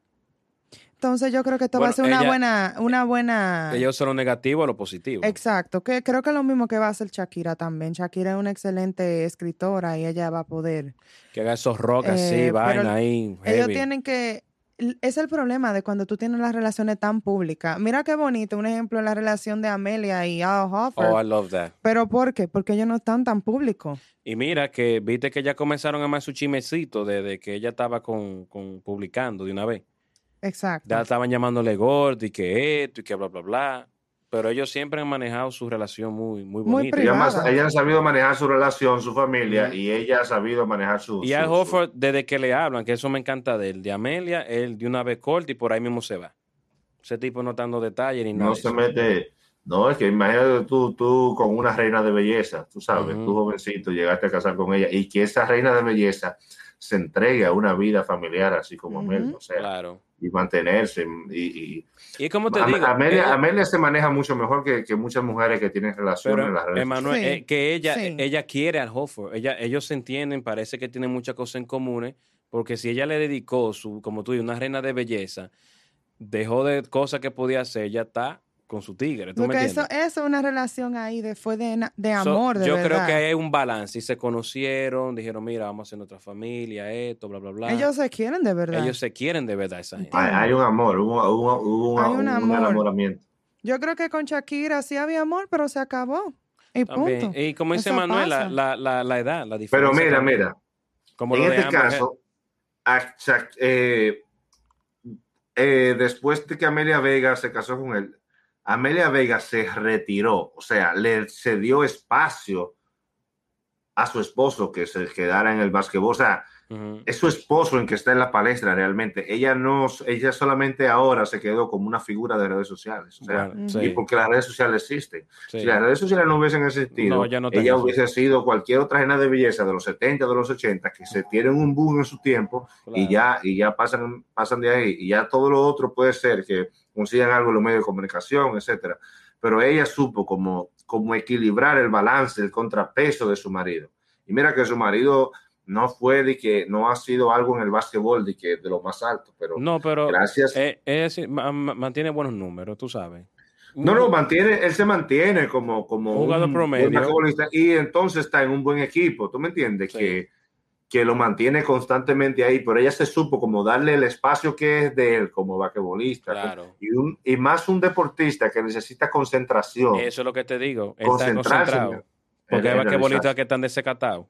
Entonces yo creo que esto va a ser una buena, una buena. Ella usa lo negativo a lo positivo. Exacto, que creo que es lo mismo que va a hacer Shakira también. Shakira es una excelente escritora y ella va a poder. Que haga esos rock así, eh, vaina ahí. Ellos tienen que. Es el problema de cuando tú tienes las relaciones tan públicas. Mira qué bonito, un ejemplo la relación de Amelia y Al Hoffer. Oh, I love that. Pero ¿por qué? Porque ellos no están tan públicos. Y mira que viste que ya comenzaron a más su chimecito desde que ella estaba con, con publicando de una vez. Exacto. Ya estaban llamándole gordo y que esto y que bla, bla, bla. Pero ellos siempre han manejado su relación muy, muy bonita. Muy ella, ha sabido manejar su relación, su familia, y ella ha sabido manejar su. Y a Hofford, desde que le hablan, que eso me encanta de él, de Amelia, él de una vez corta y por ahí mismo se va. Ese tipo no dando detalles ni nada. No se mete. No, es que imagínate tú, tú con una reina de belleza, tú sabes, tú jovencito, llegaste a casar con ella, y que esa reina de belleza se entregue a una vida familiar así como Amelia. O sea, claro y mantenerse. Y, y, como te digo, Amelia, se maneja mucho mejor que, muchas mujeres que tienen relaciones en las redes Emanuel, eh, que ella, ella quiere al Hofford, ella, ellos se entienden, parece que tienen muchas cosas en común, porque si ella le dedicó su, como tú dices, una reina de belleza, dejó de cosas que podía hacer, ya está con su tigre. Porque eso, es una relación ahí de, fue de, de amor, Yo creo que hay un balance. Y se conocieron, dijeron, mira, vamos a hacer nuestra familia, esto, bla, bla, bla. Ellos se quieren de verdad. Ellos se quieren de verdad esa gente. Hay, un amor, hubo, un, enamoramiento. Yo creo que con Shakira sí había amor, pero se acabó. Y punto. Y como dice Manuel, la, la, la, edad, la diferencia. Pero mira, mira. Como en este caso, eh, eh, después de que Amelia Vega se casó con él, Amelia Vega se retiró, o sea, le cedió espacio a su esposo que se quedara en el básquetbol. O sea, es su esposo en que está en la palestra realmente. Ella no, ella solamente ahora se quedó como una figura de redes sociales. O sea, y porque las redes sociales existen. Si las redes sociales no hubiesen existido, ella hubiese sido cualquier otra generación de belleza de los 70, de los 80, que se tienen un boom en su tiempo y ya, y ya pasan, pasan de ahí. Y ya todo lo otro puede ser que consigan algo en los medios de comunicación, etcétera. Pero ella supo como, como equilibrar el balance, el contrapeso de su marido. Y mira que su marido no fue de que no ha sido algo en el básquetbol de que de lo más alto, pero no, pero gracias. Eh, mantiene buenos números, tú sabes. No, no, mantiene, él se mantiene como, como jugador promedio. y entonces está en un buen equipo, ¿tú me entiendes? Que que lo mantiene constantemente ahí, pero ella se supo como darle el espacio que es de él como vaquebolista y, un, y más un deportista que necesita concentración. Eso es lo que te digo, está concentrado. Porque hay vaquebolistas que están desecatados.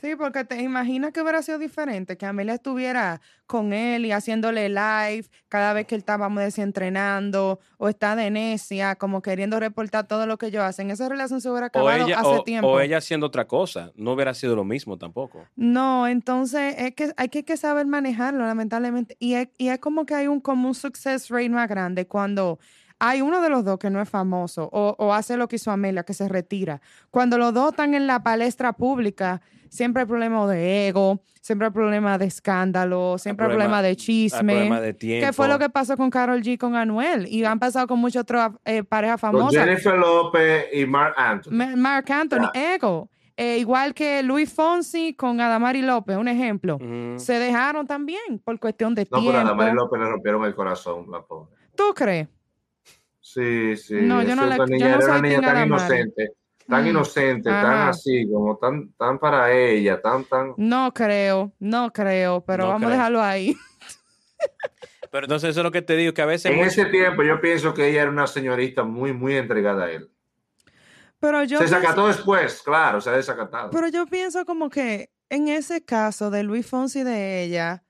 Sí, porque te imaginas que hubiera sido diferente, que Amelia estuviera con él y haciéndole live cada vez que él estaba, vamos entrenando, o está de necia, como queriendo reportar todo lo que ellos hacen. Esa relación se hubiera acabado hace tiempo. O ella haciendo otra cosa, no hubiera sido lo mismo tampoco. No, entonces es que hay que, saber manejarlo, lamentablemente. Y es, y es como que hay un, como un success rate más grande cuando hay uno de los dos que no es famoso o, o hace lo que hizo Amelia, que se retira. Cuando los dos están en la palestra pública, siempre hay problemas de ego, siempre hay problemas de escándalo, siempre hay problema- problemas de Hay chisme. problema de tiempo. ¿Qué fue lo que pasó con Carol G con Anuel? Y han pasado con muchas otras eh, parejas Con famosas. Jennifer López y Mark Anthony. Ma- Mark Anthony, ego. Eh, igual que Luis Fonsi con Adamari López, un ejemplo. Se dejaron también por cuestión de No, pero a Damaris tiempo. López le rompieron el corazón, la pobre. ¿Tú crees? Sí, sí. No, yo no la- otra yo niña, no era una niña tan inocente, tan Mm, inocente, tan así, como tan, tan para ella, tan, tan. No creo, no creo, pero No vamos creo. a dejarlo ahí. [LAUGHS] Pero entonces eso es lo que te digo, que a veces... En mucho- ese tiempo yo pienso que ella era una señorita muy, muy entregada a él. Pero yo, se pienso, desacató después, claro, se ha desacatado. pero yo pienso como que en ese caso de Luis Fonsi y de ella,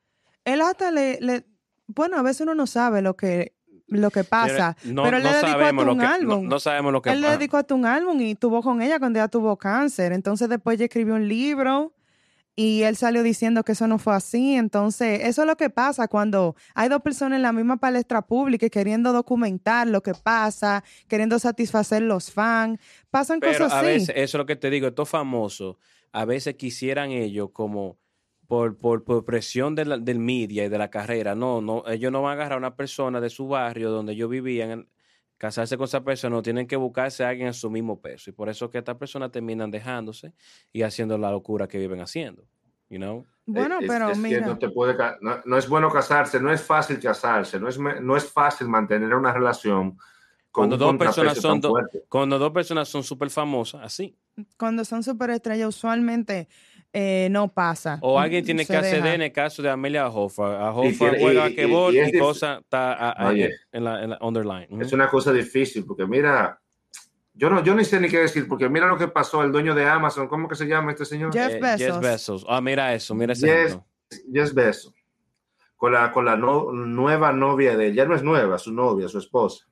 él hasta le, le- bueno, a veces uno no sabe lo que, lo que pasa, no, pero él no le dedicó sabemos hasta lo un que, álbum. No, no sabemos lo que él le dedicó hasta un álbum y tuvo con ella cuando ella tuvo cáncer. Entonces después ella escribió un libro y él salió diciendo que eso no fue así. Entonces eso es lo que pasa cuando hay dos personas en la misma palestra pública y queriendo documentar lo que pasa, queriendo satisfacer los fans. Pasan Pero cosas a así. veces, eso es lo que te digo, estos famosos, a veces quisieran ellos como por, por, por presión de la- del media y de la carrera, no, no, ellos no van a agarrar a una persona de su barrio donde ellos vivían, casarse con esa persona, no tienen que buscarse a alguien en su mismo peso. Y por eso es que estas personas terminan dejándose y haciendo la locura que viven haciendo. You know? bueno, Es- pero es mira. no, te puede ca- no, no es bueno casarse, no es fácil casarse, no es, no es fácil mantener una relación con Cuando un dos personas son do-. Cuando dos personas son súper famosas, así. cuando son superestrellas usualmente eh, no pasa. O alguien tiene Se que acceder deja. en el caso de Amelia Hoffa. A Hoffa juega y- y- basquetbol y y, es cosa está a- a- Oye. en, la, en la underline. Es una cosa difícil, porque mira, yo no, yo ni sé ni qué decir, porque mira lo que pasó, el dueño de Amazon, ¿cómo que se llama este señor? Jeff Eh, Bezos. Bezos. Ah, mira eso, mira ese Yes. ejemplo. Jeff Bezos, con la, con la no- nueva novia de él, ya no es nueva, su novia, su esposa.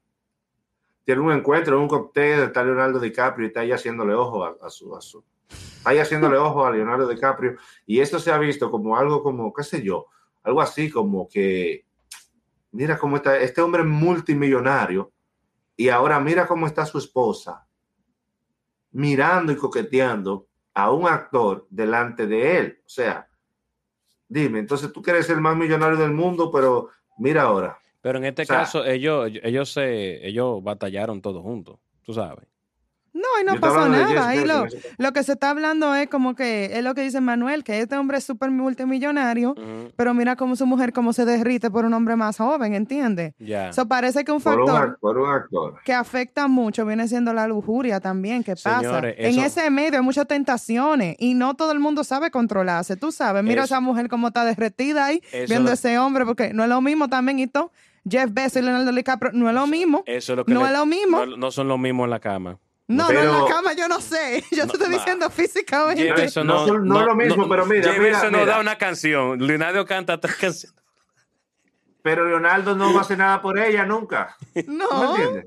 Tiene un encuentro, un cóctel, está Leonardo DiCaprio y está ahí haciéndole ojo a, a su, a su, ahí haciéndole ojo a Leonardo DiCaprio. Y esto se ha visto como algo como, qué sé yo, algo así como que, mira cómo está este hombre multimillonario y ahora mira cómo está su esposa, mirando y coqueteando a un actor delante de él. O sea, dime, entonces tú quieres ser el más millonario del mundo, pero mira ahora. Pero en este O sea- caso, ellos, ellos se, ellos batallaron todos juntos, tú sabes. No, y no pasó nada. Ahí lo, lo que se está hablando es como que es lo que dice Manuel, que este hombre es súper multimillonario, pero mira cómo su mujer cómo se derrite por un hombre más joven, ¿entiendes? Ya. Eso parece que un por, un, factor ac- por un actor. que afecta mucho viene siendo la lujuria también, que pasa. Señores, En ese medio hay muchas tentaciones y no todo el mundo sabe controlarse. Tú sabes, mira Eso- esa mujer como está derretida ahí, Eso viendo lo- ese hombre, porque no es lo mismo también, y todo. Jeff Bezos y Leonardo DiCaprio, no es lo mismo. Eso es lo que No le- es lo mismo. No, no son lo mismo en la cama. No, no Pero- en la cama, yo no sé. [LAUGHS] Yo No, te estoy diciendo físicamente. No son- no es lo mismo, pero mira, Jeff mira, Bezos no mira. da una canción. Leonardo canta tres [LAUGHS] canciones. Pero Leonardo no va a hacer nada por ella nunca. No. [LAUGHS] ¿No me entiendes?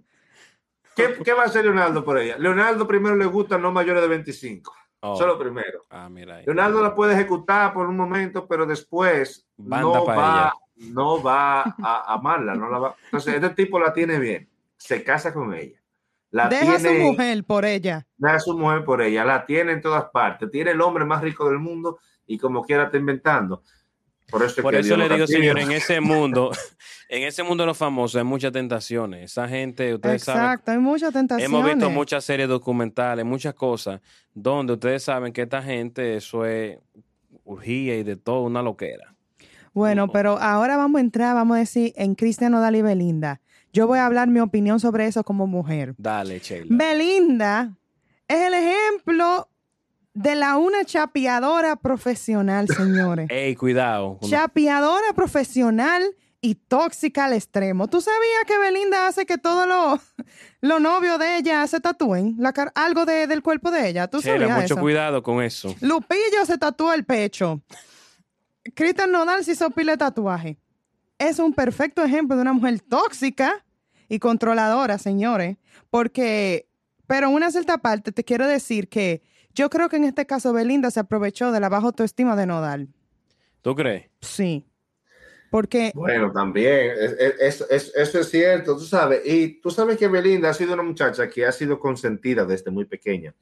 ¿Qué, qué va a hacer Leonardo por ella? Leonardo primero le gusta no mayores de 25. Oh. Solo primero. Ah, mira ahí. Leonardo la puede ejecutar por un momento, pero después Banda no va, ella. no va a amarla. No la va. Entonces, este tipo la tiene bien. Se casa con ella. La Deja a su mujer por ella. deja a su mujer por ella. La tiene en todas partes. Tiene el hombre más rico del mundo y como quiera está inventando. Por eso, es Por que eso le digo, señor, en ese [LAUGHS] mundo, [LAUGHS] en ese mundo de los famosos hay muchas tentaciones. Esa gente, ustedes saben, Exacto, hay muchas tentaciones. hemos visto muchas series documentales, muchas cosas, donde ustedes saben que esta gente, eso es urgía y de todo, una loquera. Bueno, pero ahora vamos a entrar, vamos a decir, en Cristian Nodal y Belinda. Yo voy a hablar mi opinión sobre eso como mujer. Dale, Sheila. Belinda es el ejemplo de la una chapeadora profesional, señores. [LAUGHS] Ey, cuidado. chapeadora profesional y tóxica al extremo. ¿Tú sabías que Belinda hace que todos [LAUGHS] los los novios de ella se tatúen la algo de- del cuerpo de ella? ¿Tú Sheila, sabías mucho eso? cuidado con eso. Lupillo se tatúa el pecho. Cristian Nodal se hizo pile de tatuaje. Es un perfecto ejemplo de una mujer tóxica y controladora, señores. Porque, pero en una cierta parte te quiero decir que yo creo que en este caso Belinda se aprovechó de la baja autoestima de Nodal. ¿Tú crees? Sí. Porque Bueno, también, es- es- es- eso es cierto, tú sabes. Y tú sabes que Belinda ha sido una muchacha que ha sido consentida desde muy pequeña.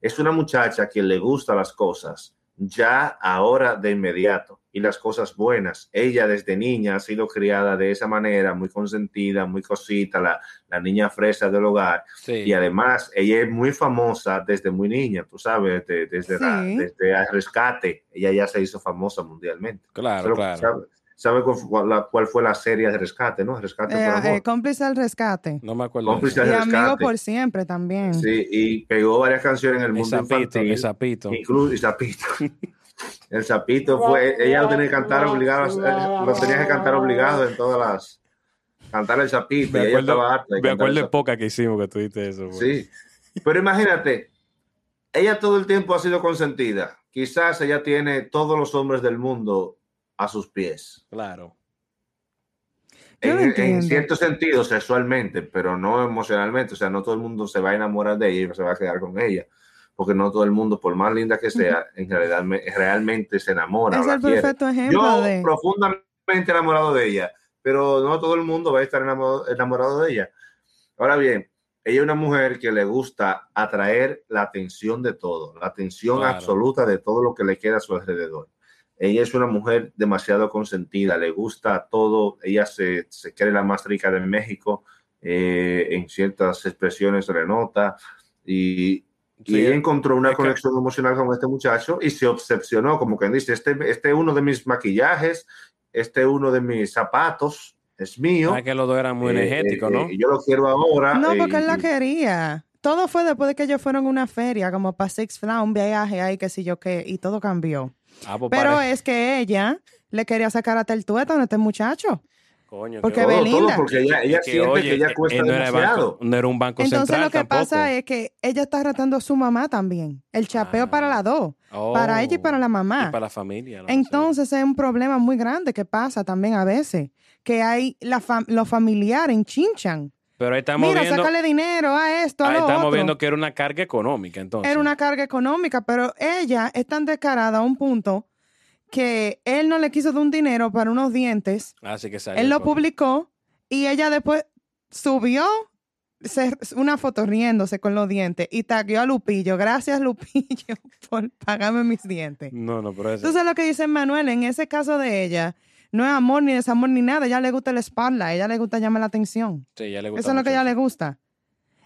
Es una muchacha que le gusta las cosas ya ahora de inmediato y las cosas buenas. Ella desde niña ha sido criada de esa manera, muy consentida, muy cosita, la, la niña fresa del hogar. Sí. Y además, ella es muy famosa desde muy niña, tú sabes, de- desde, la- Sí. desde el rescate. Ella ya se hizo famosa mundialmente. Claro, Solo- claro. ¿Sabe, sabe cuál, fue la, cuál fue la serie de rescate, no? Rescate por eh, amor. eh, cómplice al rescate. No me acuerdo. Cómplice eso. Y de amigo rescate. por siempre también. Sí, y pegó varias canciones en el mundo sapito, infantil. el sapito. Incluso el sapito. [LAUGHS] El sapito fue, ella lo tenía que cantar obligado, eh, lo tenía que cantar obligado en todas las, cantar el sapito, Me y ella acuerdo, estaba harta de me acuerdo de poca que hicimos que tú dijiste eso. güey. Sí, pero imagínate, ella todo el tiempo ha sido consentida. Quizás ella tiene todos los hombres del mundo a sus pies. Claro. En, en entiendo. cierto sentido, sexualmente, pero no emocionalmente. O sea, no todo el mundo se va a enamorar de ella y se va a quedar con ella. Porque no todo el mundo, por más linda que sea, en realidad me- realmente se enamora. Es el quiere. perfecto ejemplo Yo de... profundamente enamorado de ella, pero no todo el mundo va a estar enamorado, enamorado de ella. Ahora bien, ella es una mujer que le gusta atraer la atención de todo, la atención Claro. absoluta de todo lo que le queda a su alrededor. Ella es una mujer demasiado consentida, le gusta todo, ella se, se cree la más rica de México, eh, en ciertas expresiones se le nota, y Sí, ella encontró una es que- conexión emocional con este muchacho y se obsesionó, como quien dice, este, este es uno de mis maquillajes, este es uno de mis zapatos, es mío. Ah, que los dos eran muy eh, energéticos, eh, ¿no? eh, yo lo quiero ahora. No, eh, porque él la y- quería. Todo fue después de que ellos fueron a una feria, como para Six Flags, un viaje ahí, qué sé yo qué, y todo cambió. Ah, pues Pero pare- es que ella le quería sacar hasta el tuétano a este muchacho. Coño, porque que- todo, todo, Belinda. porque ella, ella que, siente oye, que ella cuesta no, era demasiado. banco- no era un banco Entonces central lo que tampoco. pasa es que ella está tratando a su mamá también. El chapeo Ah. para las dos. Oh, para ella y para la mamá. Y para la familia. ¿no? Entonces es un problema muy grande que pasa también a veces. Que hay la fam- los familiares chinchan. Pero ahí estamos Mira, viendo, sácale dinero a esto, a ahí lo estamos otro. viendo que era una carga económica, entonces. Era una carga económica, pero ella es tan descarada a un punto que él no le quiso dar un dinero para unos dientes. Así que salió Él lo publicó y ella después subió se- una foto riéndose con los dientes y tagueó a Lupillo. Gracias, Lupillo, [LAUGHS] por pagarme mis dientes. No, no, pero eso. Entonces lo que dice Manuel, en ese caso de ella, no es amor ni desamor ni nada. A ella le gusta el spotlight, a ella le gusta llamar la atención. Sí, ya le gusta Eso es lo que a mucho ella le gusta.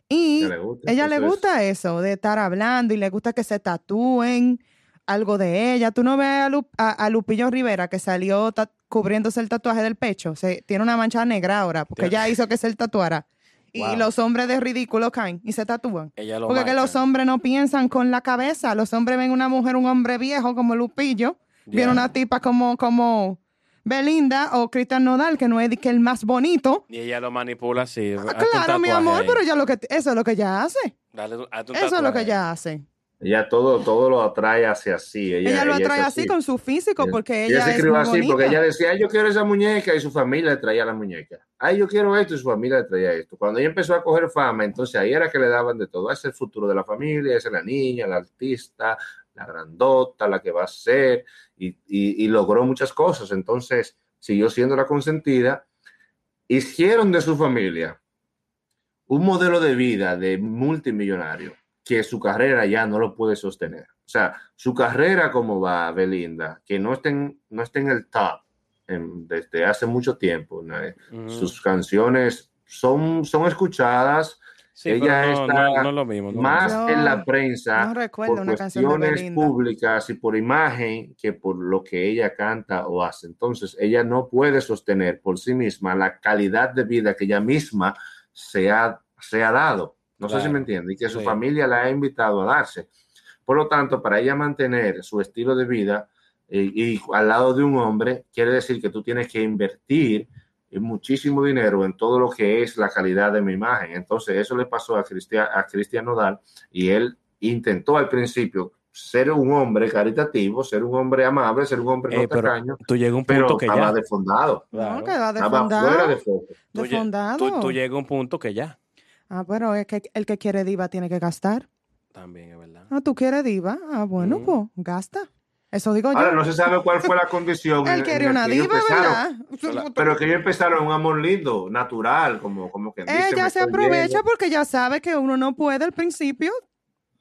Y Ella le gusta, ella le gusta eso, de estar hablando y le gusta que se tatúen algo de ella. Tú no ves a, Lu- a- a Lupillo Rivera que salió cubriéndose el tatuaje del pecho. Se, tiene una mancha negra ahora porque ella hizo que se tatuara. Y Wow. los hombres de ridículo caen y se tatúan. Lo Porque que los hombres no piensan con la cabeza. Los hombres ven una mujer, un hombre viejo como Lupillo. Ya. Viene una tipa como, como Belinda o Cristian Nodal, que no es que el más bonito. Y ella lo manipula así. Ah, claro, mi amor, ahí. pero ella lo que, eso es lo que ella hace. Dale, Eso es lo que ella hace. Ella todo, todo lo atrae hacia sí. Ella, Ella, lo ella atrae así con su físico porque ella, se es escribió muy así bonita. porque ella decía, "Ay, yo quiero esa muñeca y su familia le traía la muñeca. Ay, yo quiero esto y su familia le traía esto. Cuando ella empezó a coger fama, entonces ahí era que le daban de todo. Ese es el futuro de la familia, esa es la niña, la artista, la grandota, la que va a ser y, y- y logró muchas cosas. Entonces siguió siendo la consentida. Hicieron de su familia un modelo de vida de multimillonario que su carrera ya no lo puede sostener. O sea, su carrera como va Belinda, que no está en, no está en el top en- desde hace mucho tiempo. ¿no? Sus canciones son, son escuchadas Sí, ella no, está no, lo mismo. no es lo más Yo en la prensa no recuerdo por una cuestiones públicas y por imagen que por lo que ella canta o hace. Entonces, ella no puede sostener por sí misma la calidad de vida que ella misma se ha, se ha dado. No sé si Claro, me entiende, y que su sí. familia la ha invitado a darse. Por lo tanto, para ella mantener su estilo de vida eh, y al lado de un hombre, quiere decir que tú tienes que invertir muchísimo dinero en todo lo que es la calidad de mi imagen. Entonces, eso le pasó a Cristian, a Cristian Nodal y él intentó al principio ser un hombre caritativo, ser un hombre amable, ser un hombre Eh, no pero tacaño, Tú llegas a un pero punto que estaba ya. defondado, Claro. No, estaba fuera de foco. Tú llegas a un punto que ya. Ah, pero es que el que quiere diva tiene que gastar. También es verdad. Ah, tú quieres diva. Ah, bueno, Mm. pues gasta. Eso digo yo. Ahora no se sabe cuál fue la condición. Él quería una que diva. ¿verdad? Pero que ellos empezaron un amor lindo, natural, como, como que Ella se aprovecha porque ya sabe que uno no puede al principio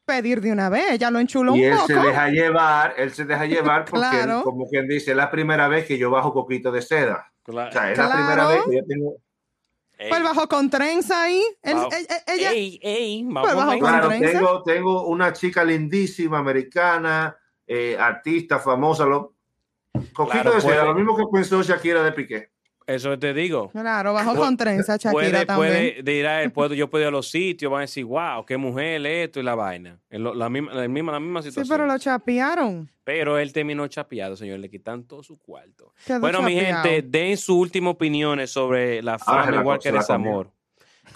pedir de una vez. Ella lo enchuló Y un él poco. se deja llevar, él se deja llevar [LAUGHS] porque, Claro. él, como quien dice, es la primera vez que yo bajo poquito de seda. Claro. O sea, es la primera vez que yo tengo... Ey, Pues bajó con trenza ahí. Él- Wow. e- e- ella, ey, ey, Pues vamos bajo a- con Claro, trenza. tengo, tengo una chica lindísima, americana, eh, artista, famosa, lo, coquito Claro, de seda, puede. lo mismo que pensó Shakira de Piqué. Eso te digo. claro, bajó Pu- con trenza, Shakira Puede, también. puede, dirá él, puedo, yo puedo ir a los sitios, van a decir, wow, qué mujer esto y la vaina. La, misma, la, misma, la misma Sí, situación. pero lo chapearon. Pero él terminó chapeado, señor. Le quitan todo su cuarto. Quedó bueno, mi gente, den sus últimas opiniones sobre la se fama igual que se desamor.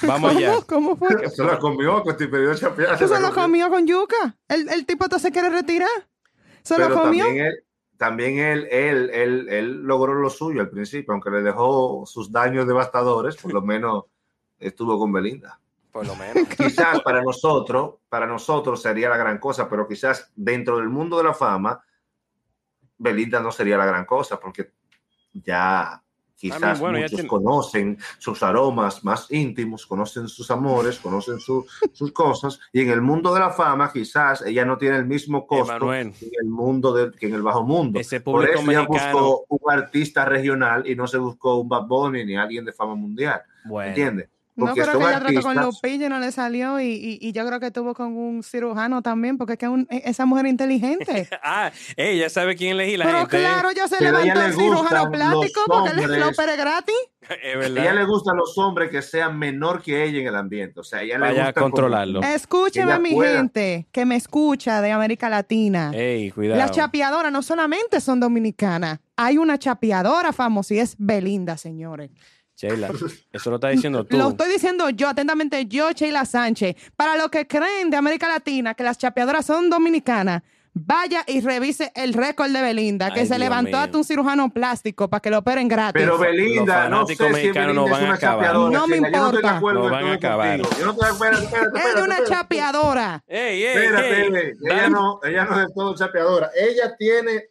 Vamos allá. ¿Cómo? ¿Cómo fue? Se la comió con este periodo chapeado. ¿Tú se lo comió con yuca? ¿El, el tipo te se quiere retirar? ¿Se Pero lo comió? también él, también él, él, él, él logró lo suyo al principio, aunque le dejó sus daños devastadores, por lo menos estuvo con Belinda. Por lo menos. [LAUGHS] Quizás para nosotros, para nosotros sería la gran cosa, pero quizás dentro del mundo de la fama, Belinda no sería la gran cosa, porque ya quizás bueno, muchos conocen sus aromas más íntimos, conocen sus amores, conocen su- sus cosas, y en el mundo de la fama quizás ella no tiene el mismo costo Emanuel. en el mundo del, que en el bajo mundo. Ese Por eso ella mexicano. buscó un artista regional y no se buscó un Bad Bunny ni alguien de fama mundial, Bueno. ¿entiendes? No, pero son que ella trató con Lupillo y no le salió. Y, y, y yo creo que tuvo con un cirujano también, porque es que un- e, esa mujer inteligente. [LAUGHS] Ah, ella sabe quién elegir la pero gente. ¿eh? claro, ya se Pero levantó le el cirujano plástico los porque le hombres. lo opere gratis. [LAUGHS] Es A ella le verdad. gustan los hombres que sean menor que ella en el ambiente. O sea, ella le Vaya a gusta como- controlarlo. Escúcheme, ella mi pueda. gente, que me escucha de América Latina. Ey, cuidado. Las chapeadoras no solamente son dominicanas, hay una chapeadora famosa y es Belinda, señores. Sheila, [LAUGHS] eso lo estás diciendo tú. Lo estoy diciendo yo, atentamente yo, Sheila Sánchez. Para los que creen de América Latina que las chapeadoras son dominicanas, vaya y revise el récord de Belinda, que Ay, se Dios levantó mío. hasta un cirujano plástico para que lo operen gratis. Pero Belinda, no sé si Belinda no es van a una acabar. chapeadora. No me Sheila, Yo no estoy de importa. acuerdo No van a acabar. contigo. Yo no estoy de acuerdo. Espérate, es una espérate. chapeadora. Ey, ey, Espérate, ey. ella no, ella no es de todo chapeadora. Ella tiene,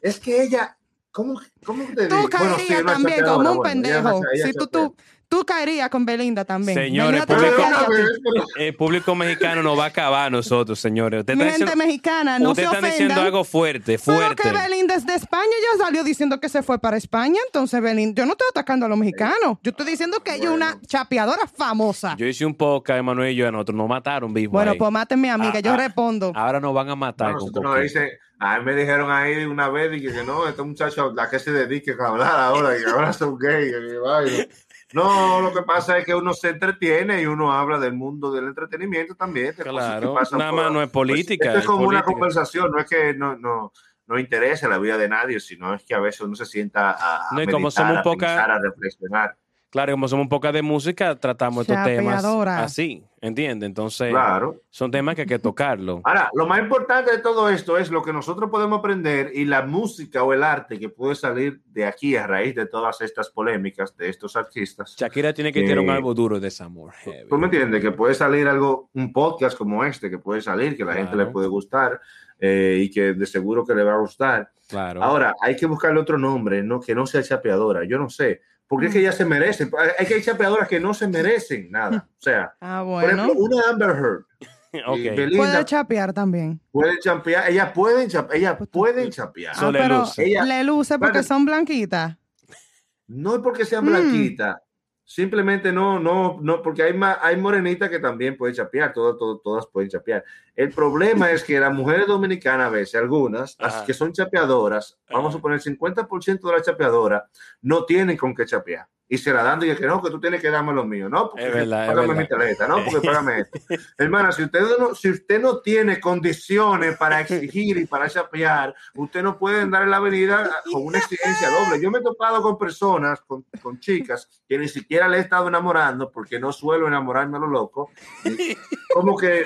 es que ella, ¿cómo, cómo te? Tú caerías sí, también como un bueno, pendejo. ella si es tú, tú, tú caerías con Belinda también. Señores, público-. Pero- El público mexicano nos va a acabar a nosotros, señores. Usted Mi está gente diciendo, mexicana, no usted se está diciendo algo fuerte, Pero fuerte. que Belinda es de España, ya salió diciendo que se fue para España, entonces Belinda, yo no estoy atacando a los mexicanos, yo estoy diciendo que ella es una chapeadora famosa. Yo hice un podcast, Emanuel y yo, a nosotros nos mataron vivo bueno, ahí. pues mátenme a mí, que Ah, yo ah, respondo. Ahora nos van a matar No, con nosotros nos dicen, a mí me dijeron ahí una vez y que, no, este muchacho, la que se dedique a hablar ahora, que ahora son que vaina. No, lo que pasa es que uno se entretiene y uno habla del mundo del entretenimiento también. de cosas que Claro, nada más no es política, esto es es como una política. conversación, no es que no, no, no interese la vida de nadie, sino es que a veces uno se sienta a, a No, y como meditar, somos a poca- pensar, a reflexionar. Claro, como somos un poco de música, tratamos estos temas así, ¿entiendes? Entonces, Claro. son temas que hay que tocarlo. Ahora, lo más importante de todo esto es lo que nosotros podemos aprender y la música o el arte que puede salir de aquí a raíz de todas estas polémicas de estos artistas. Shakira tiene que Eh, tirar un algo duro de desamor. heavy. ¿Tú me entiendes? Que puede salir algo, un podcast como este, que puede salir, que la gente Claro. le puede gustar eh, y que de seguro que le va a gustar. Claro. Ahora, hay que buscarle otro nombre, ¿no? que no sea chapeadora. Yo no sé. Porque es que ellas se merecen. Hay que hay chapeadoras que no se merecen nada. O sea, [LAUGHS] Ah, por ejemplo, bueno. una Amber Heard. [LAUGHS] Ok. y Belinda Puede chapear también. pueden chapear. Ellas pueden, chape- ellas pueden chapear. Ah, le pero luce. Ella- le luce porque son blanquitas. No es porque sean Mm. blanquitas. Simplemente no, no, no, porque hay, ma- hay morenitas que también pueden chapear, todas, todas, todas pueden chapear. El problema es que las mujeres dominicanas, a veces, algunas, las que son chapeadoras, vamos a suponer 50% de las chapeadoras, no tienen con qué chapear. Y se la dan y que no, que tú tienes que darme lo mío, ¿no? Porque Es verdad, es págame verdad. mi tarjeta, ¿no? Porque págame esto. [LAUGHS] Hermana, si usted, no, si usted no tiene condiciones para exigir y para chapear, usted no puede andar en la avenida con una exigencia doble. Yo me he topado con personas, con, con chicas, que ni siquiera le he estado enamorando, porque no suelo enamorarme a lo loco. Como que,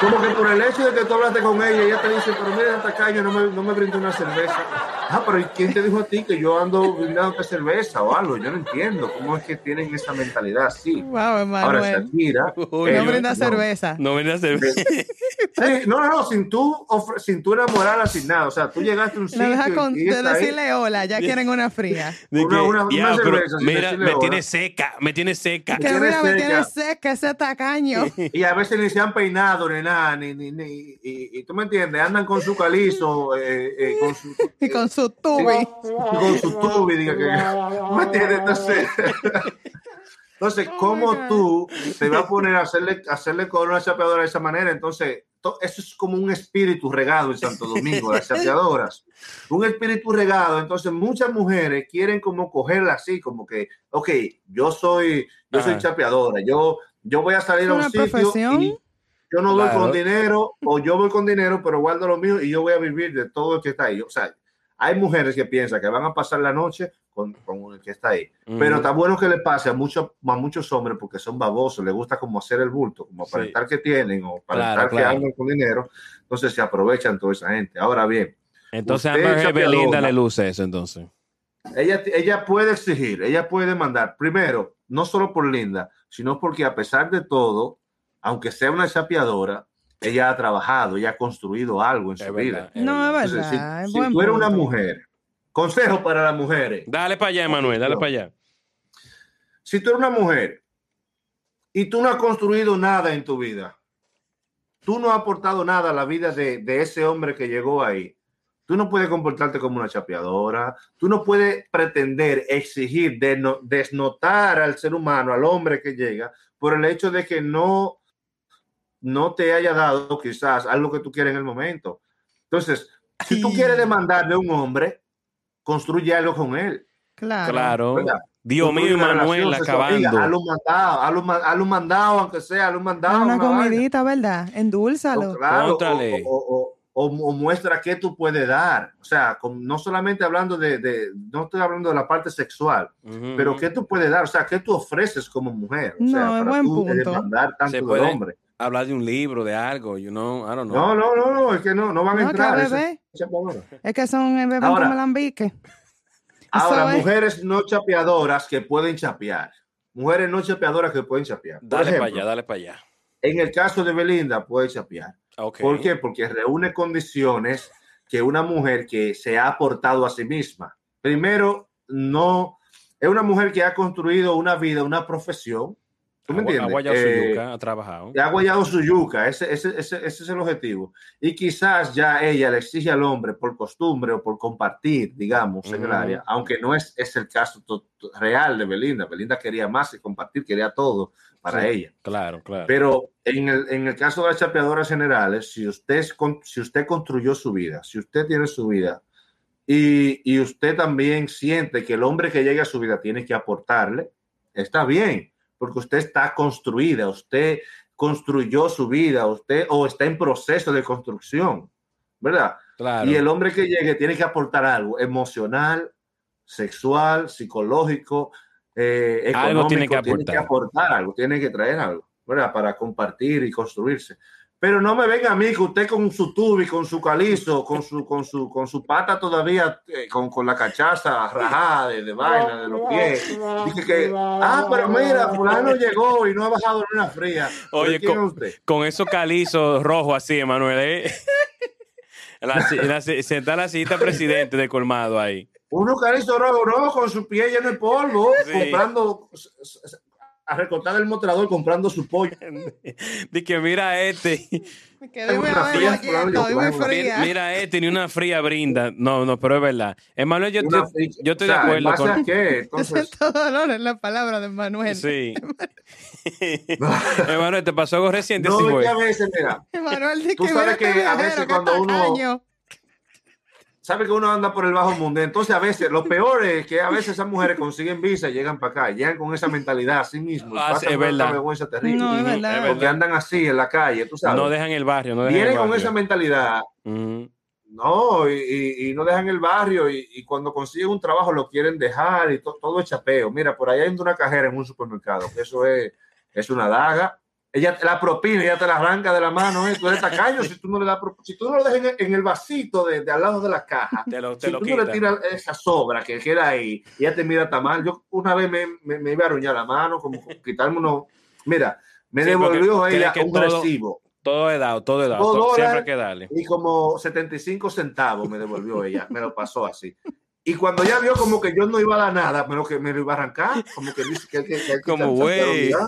como que por el hecho de que tú hablaste con ella, ella te dice, pero mira, tacaño, no me, no me brindó una cerveza. Ah, pero ¿y quién te dijo a ti que yo ando brindándote cerveza o algo? Yo no entiendo cómo es que tienen esa mentalidad así. Wow, Ahora. Shakira, Uy, No eh, brinda no, cerveza. No viene a ser. Sí, no, no, no, sin tú, sin tú enamorarla, sin nada. O sea, tú llegaste a un La sitio deja con, y, de ahí. decirle hola, ya quieren una fría. De Una- que, una- "Ya, cerveza mira, me hora". tiene seca, me tiene seca. Que mira, me tiene seca ese tacaño. Y a veces ni se han peinado ni nada, ni, ni, ni- y, y tú me entiendes, andan con su calizo, eh, eh, con su, [LAUGHS] Y con su tubi. con su tubi, diga que, ¿tú ¿me entiendes? Entonces, entonces ¿cómo tú te vas a poner a hacerle, a hacerle con una chapeadora de esa manera? Entonces, to- eso es como un espíritu regado en Santo Domingo, las chapeadoras. Un espíritu regado, entonces muchas mujeres quieren como cogerla así, como que, ok, yo soy, yo soy chapeadora, yo, yo voy a salir a un sitio profesión. y yo no voy Claro. con dinero, o yo voy con dinero, pero guardo lo mío y yo voy a vivir de todo el que está ahí. O sea, hay mujeres que piensan que van a pasar la noche con, con el que está ahí. Pero Ujú. está bueno que le pase a, muchos a muchos hombres porque son babosos, les gusta como hacer el bulto, como Sí. aparentar que tienen o aparentar Claro, que claro. andan con dinero. Entonces se aprovechan toda esa gente. Ahora bien, Entonces chapeadora. Belinda le luce eso entonces. ella, ella puede exigir, ella puede demandar, primero, no solo por Linda, sino porque a pesar de todo, aunque sea una chapeadora, ella ha trabajado, ella ha construido algo en Es su verdad, vida. es No, verdad. Entonces, si- tú eres una mujer, consejo para las mujeres, Dale para allá, Emanuel, dale para allá. si tú eres una mujer y tú no has construido nada en tu vida, tú no has aportado nada a la vida de, de ese hombre que llegó ahí, tú no puedes comportarte como una chapeadora, tú no puedes pretender, exigir, desnotar al ser humano, al hombre que llega, por el hecho de que no, no te haya dado quizás algo que tú quieres en el momento. Entonces, si tú quieres demandar de un hombre, construye algo con él. Claro. Claro. Dios mío. Diga, acabando. Hazlo mandado, hazlo mandado, aunque sea, hazlo mandado. Una una vaina. comidita, ¿verdad? Endúlzalo. O, claro, o, o- o- o- o muestra qué tú puedes dar. O sea, con- no solamente hablando de, de- no estoy hablando de la parte sexual, Ujú. pero qué tú puedes dar, o sea, qué tú ofreces como mujer. O No, sea, es para buen tú punto. demandar tanto del puede- hombre. Hablar de un libro, de algo, you know, I don't know. No, no, no, no, es que no, no van a No, que entrar. esas bebé. Es que son eh, beben Ahora- como lambique. Ahora, es. mujeres no chapeadoras que pueden chapear. Mujeres no chapeadoras que pueden chapear. Por Dale para allá, dale para allá. En el caso de Belinda, puede chapear. Ok. ¿Por qué? Porque reúne condiciones que una mujer que se ha aportado a sí misma. Primero, no es una mujer que ha construido una vida, una profesión. ¿Tú me entiendes? Aguayao su Eh, yuca, ha trabajado. ha guayado su yuca, ese, ese, ese, ese es el objetivo. Y quizás ya ella le exige al hombre por costumbre o por compartir, digamos, en el Ujú. área, aunque no es, es el caso real de Belinda. Belinda quería más que compartir, quería todo para Sí. ella. Claro, claro. Pero en el, en el caso de las chapeadoras generales, si usted, es con- si usted construyó su vida, si usted tiene su vida y, y usted también siente que el hombre que llegue a su vida tiene que aportarle, está bien, porque usted está construida, usted construyó su vida, usted o está en proceso de construcción, ¿verdad? claro. Y el hombre que llegue tiene que aportar algo emocional, sexual, psicológico, eh, Algo económico. tiene que Tiene que aportar algo, tiene que traer algo, ¿verdad? Para compartir y construirse. Pero no me venga a mí que usted con su tubi, con su calizo, con su, con su, con su pata todavía, eh, con, con la cachaza rajada de, de vaina, de los pies. Dice que, ah, pero mira, fulano llegó y no ha bajado en una fría. Oye, ¿Pero ¿quién con- usted? Con esos calizos rojos así, Emanuel. ¿eh? [LAUGHS] La, la, sentar la sillita presidente de colmado ahí. Uno carizo rojo, no, con su pie lleno de polvo, Sí. comprando, a recortar el mostrador, comprando su pollo. [LAUGHS] Dice que mira a este. Me quedé muy Una a fría, fría. Mira este, ni una fría brinda. No, no, pero es verdad. Emanuel, yo, yo, yo estoy o sea, de acuerdo ¿en base con. a qué? Entonces, [LAUGHS] siento dolor en la palabra de Manuel. Sí. [LAUGHS] Emanuel, ¿te pasó algo reciente? no, sí, es que a veces, mira, Manuel dice Tú que sabes que este a veces cuando uno-. Sabe que uno anda por el bajo mundo. Entonces, a veces, lo peor es que a veces esas mujeres consiguen visa y llegan para acá, llegan con esa mentalidad así mismo. Ah, pasan es una verdad. vergüenza terrible. No, es verdad. es verdad. Porque andan así en la calle, tú sabes. No dejan el barrio, no dejan Vienen el con barrio. esa mentalidad Ujú. No, y, y- y no dejan el barrio y, y cuando consiguen un trabajo lo quieren dejar y to- todo es chapeo. Mira, por ahí hay una cajera en un supermercado, que eso es, es una daga. Ella te la propina, ella te la arranca de la mano, ¿eh? tú eres tacaño si tú no le das, si tú no lo dejas en el, vasito de, de al lado de la caja, Te lo, te si lo tú quita. no le tiras esa sobra que queda ahí ella te mira tan mal, yo una vez me, me, me iba a arruñar la mano, como [LAUGHS] quitarme uno, mira, me Sí, devolvió ella un todo- recibo Todo he dado, todo he dado. Todo- siempre hay que darle. y como 75 centavos me devolvió ella, me lo pasó así. Y cuando ya vio como que yo no iba a dar nada, pero que me lo iba a arrancar, como que dice que, que, que- que- Como, güey. [LAUGHS]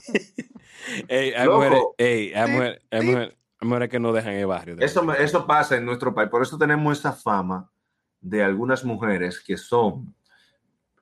Ey, hay Loco. mujeres, ey, hay mujeres, hay mujeres- hay mujeres que no dejan el barrio. Eso, eso pasa en nuestro país. Por eso tenemos esa fama de algunas mujeres que son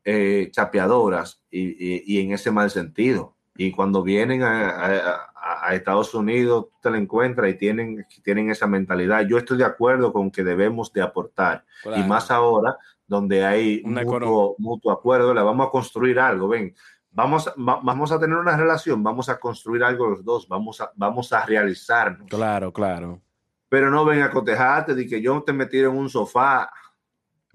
eh, chapeadoras y, y- y en ese mal sentido. Y cuando vienen a, a- a- Estados Unidos, tú te la encuentras y tienen, tienen esa mentalidad. Yo estoy de acuerdo con que debemos de aportar. Y Claro. más ahora, donde hay Una mutuo, mutuo acuerdo, le vamos a construir algo. Ven, vamos, va- vamos a tener una relación, vamos a construir algo los dos, vamos a, vamos a realizarnos. Claro, claro. Pero no ven a cotejarte de que yo te metí en un sofá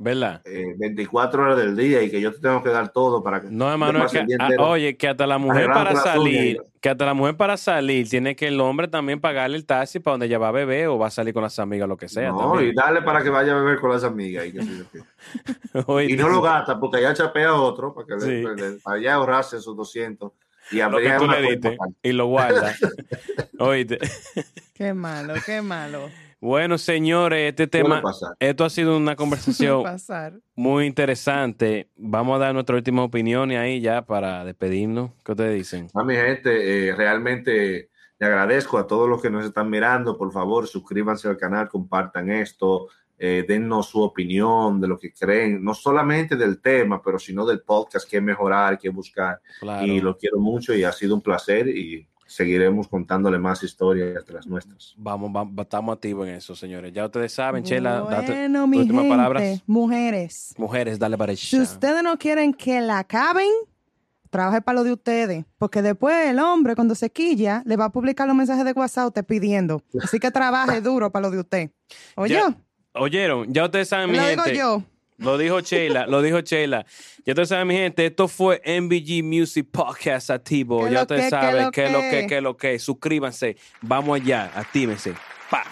¿Verdad? eh, 24 horas del día y que yo te tengo que dar todo para que. No, hermano, que, día ah, oye, que hasta la mujer para salir, que hasta la mujer para salir tiene que el hombre también pagarle el taxi para donde ella va a beber o va a salir con las amigas, lo que sea. no, y dale para que vaya a beber con las amigas. Y. [LAUGHS] Oye, no lo gasta porque allá chapea a otro para que Sí. le- para allá ahorrarse esos 200 y lo que tú le diste y lo guarda. [LAUGHS] Oíste. Qué malo, qué malo. Bueno, señores, este tema, esto ha sido una [LAUGHS] conversación pasar. muy interesante. Vamos a dar nuestra última opinión y ahí ya para despedirnos. ¿Qué ustedes dicen? A mi gente, eh, realmente le agradezco a todos los que nos están mirando. Por favor, suscríbanse al canal, compartan esto, eh, dennos su opinión de lo que creen, no solamente del tema, pero sino del podcast, qué mejorar, qué buscar. Claro. Y lo quiero mucho y ha sido un placer y seguiremos contándole más historias de las nuestras. Vamos, vamos, estamos activos en eso, señores. Ya ustedes saben, Chela, date Bueno, mi últimas gente, palabras. mujeres, Mujeres, dale para si ustedes no quieren que la acaben, trabaje para lo de ustedes, porque después el hombre cuando se quilla le va a publicar los mensajes de WhatsApp usted pidiendo. Así que trabaje [LAUGHS] duro para lo de usted. Oye, Ya, ¿Oyeron? Ya ustedes saben, mi lo digo gente. yo. Lo dijo Sheila, lo dijo Sheila. Ya ustedes saben, mi gente, esto fue MBG Music Podcast activo. Ya ustedes saben qué es lo que, qué es lo que. Suscríbanse. Vamos allá, actívense. Pa.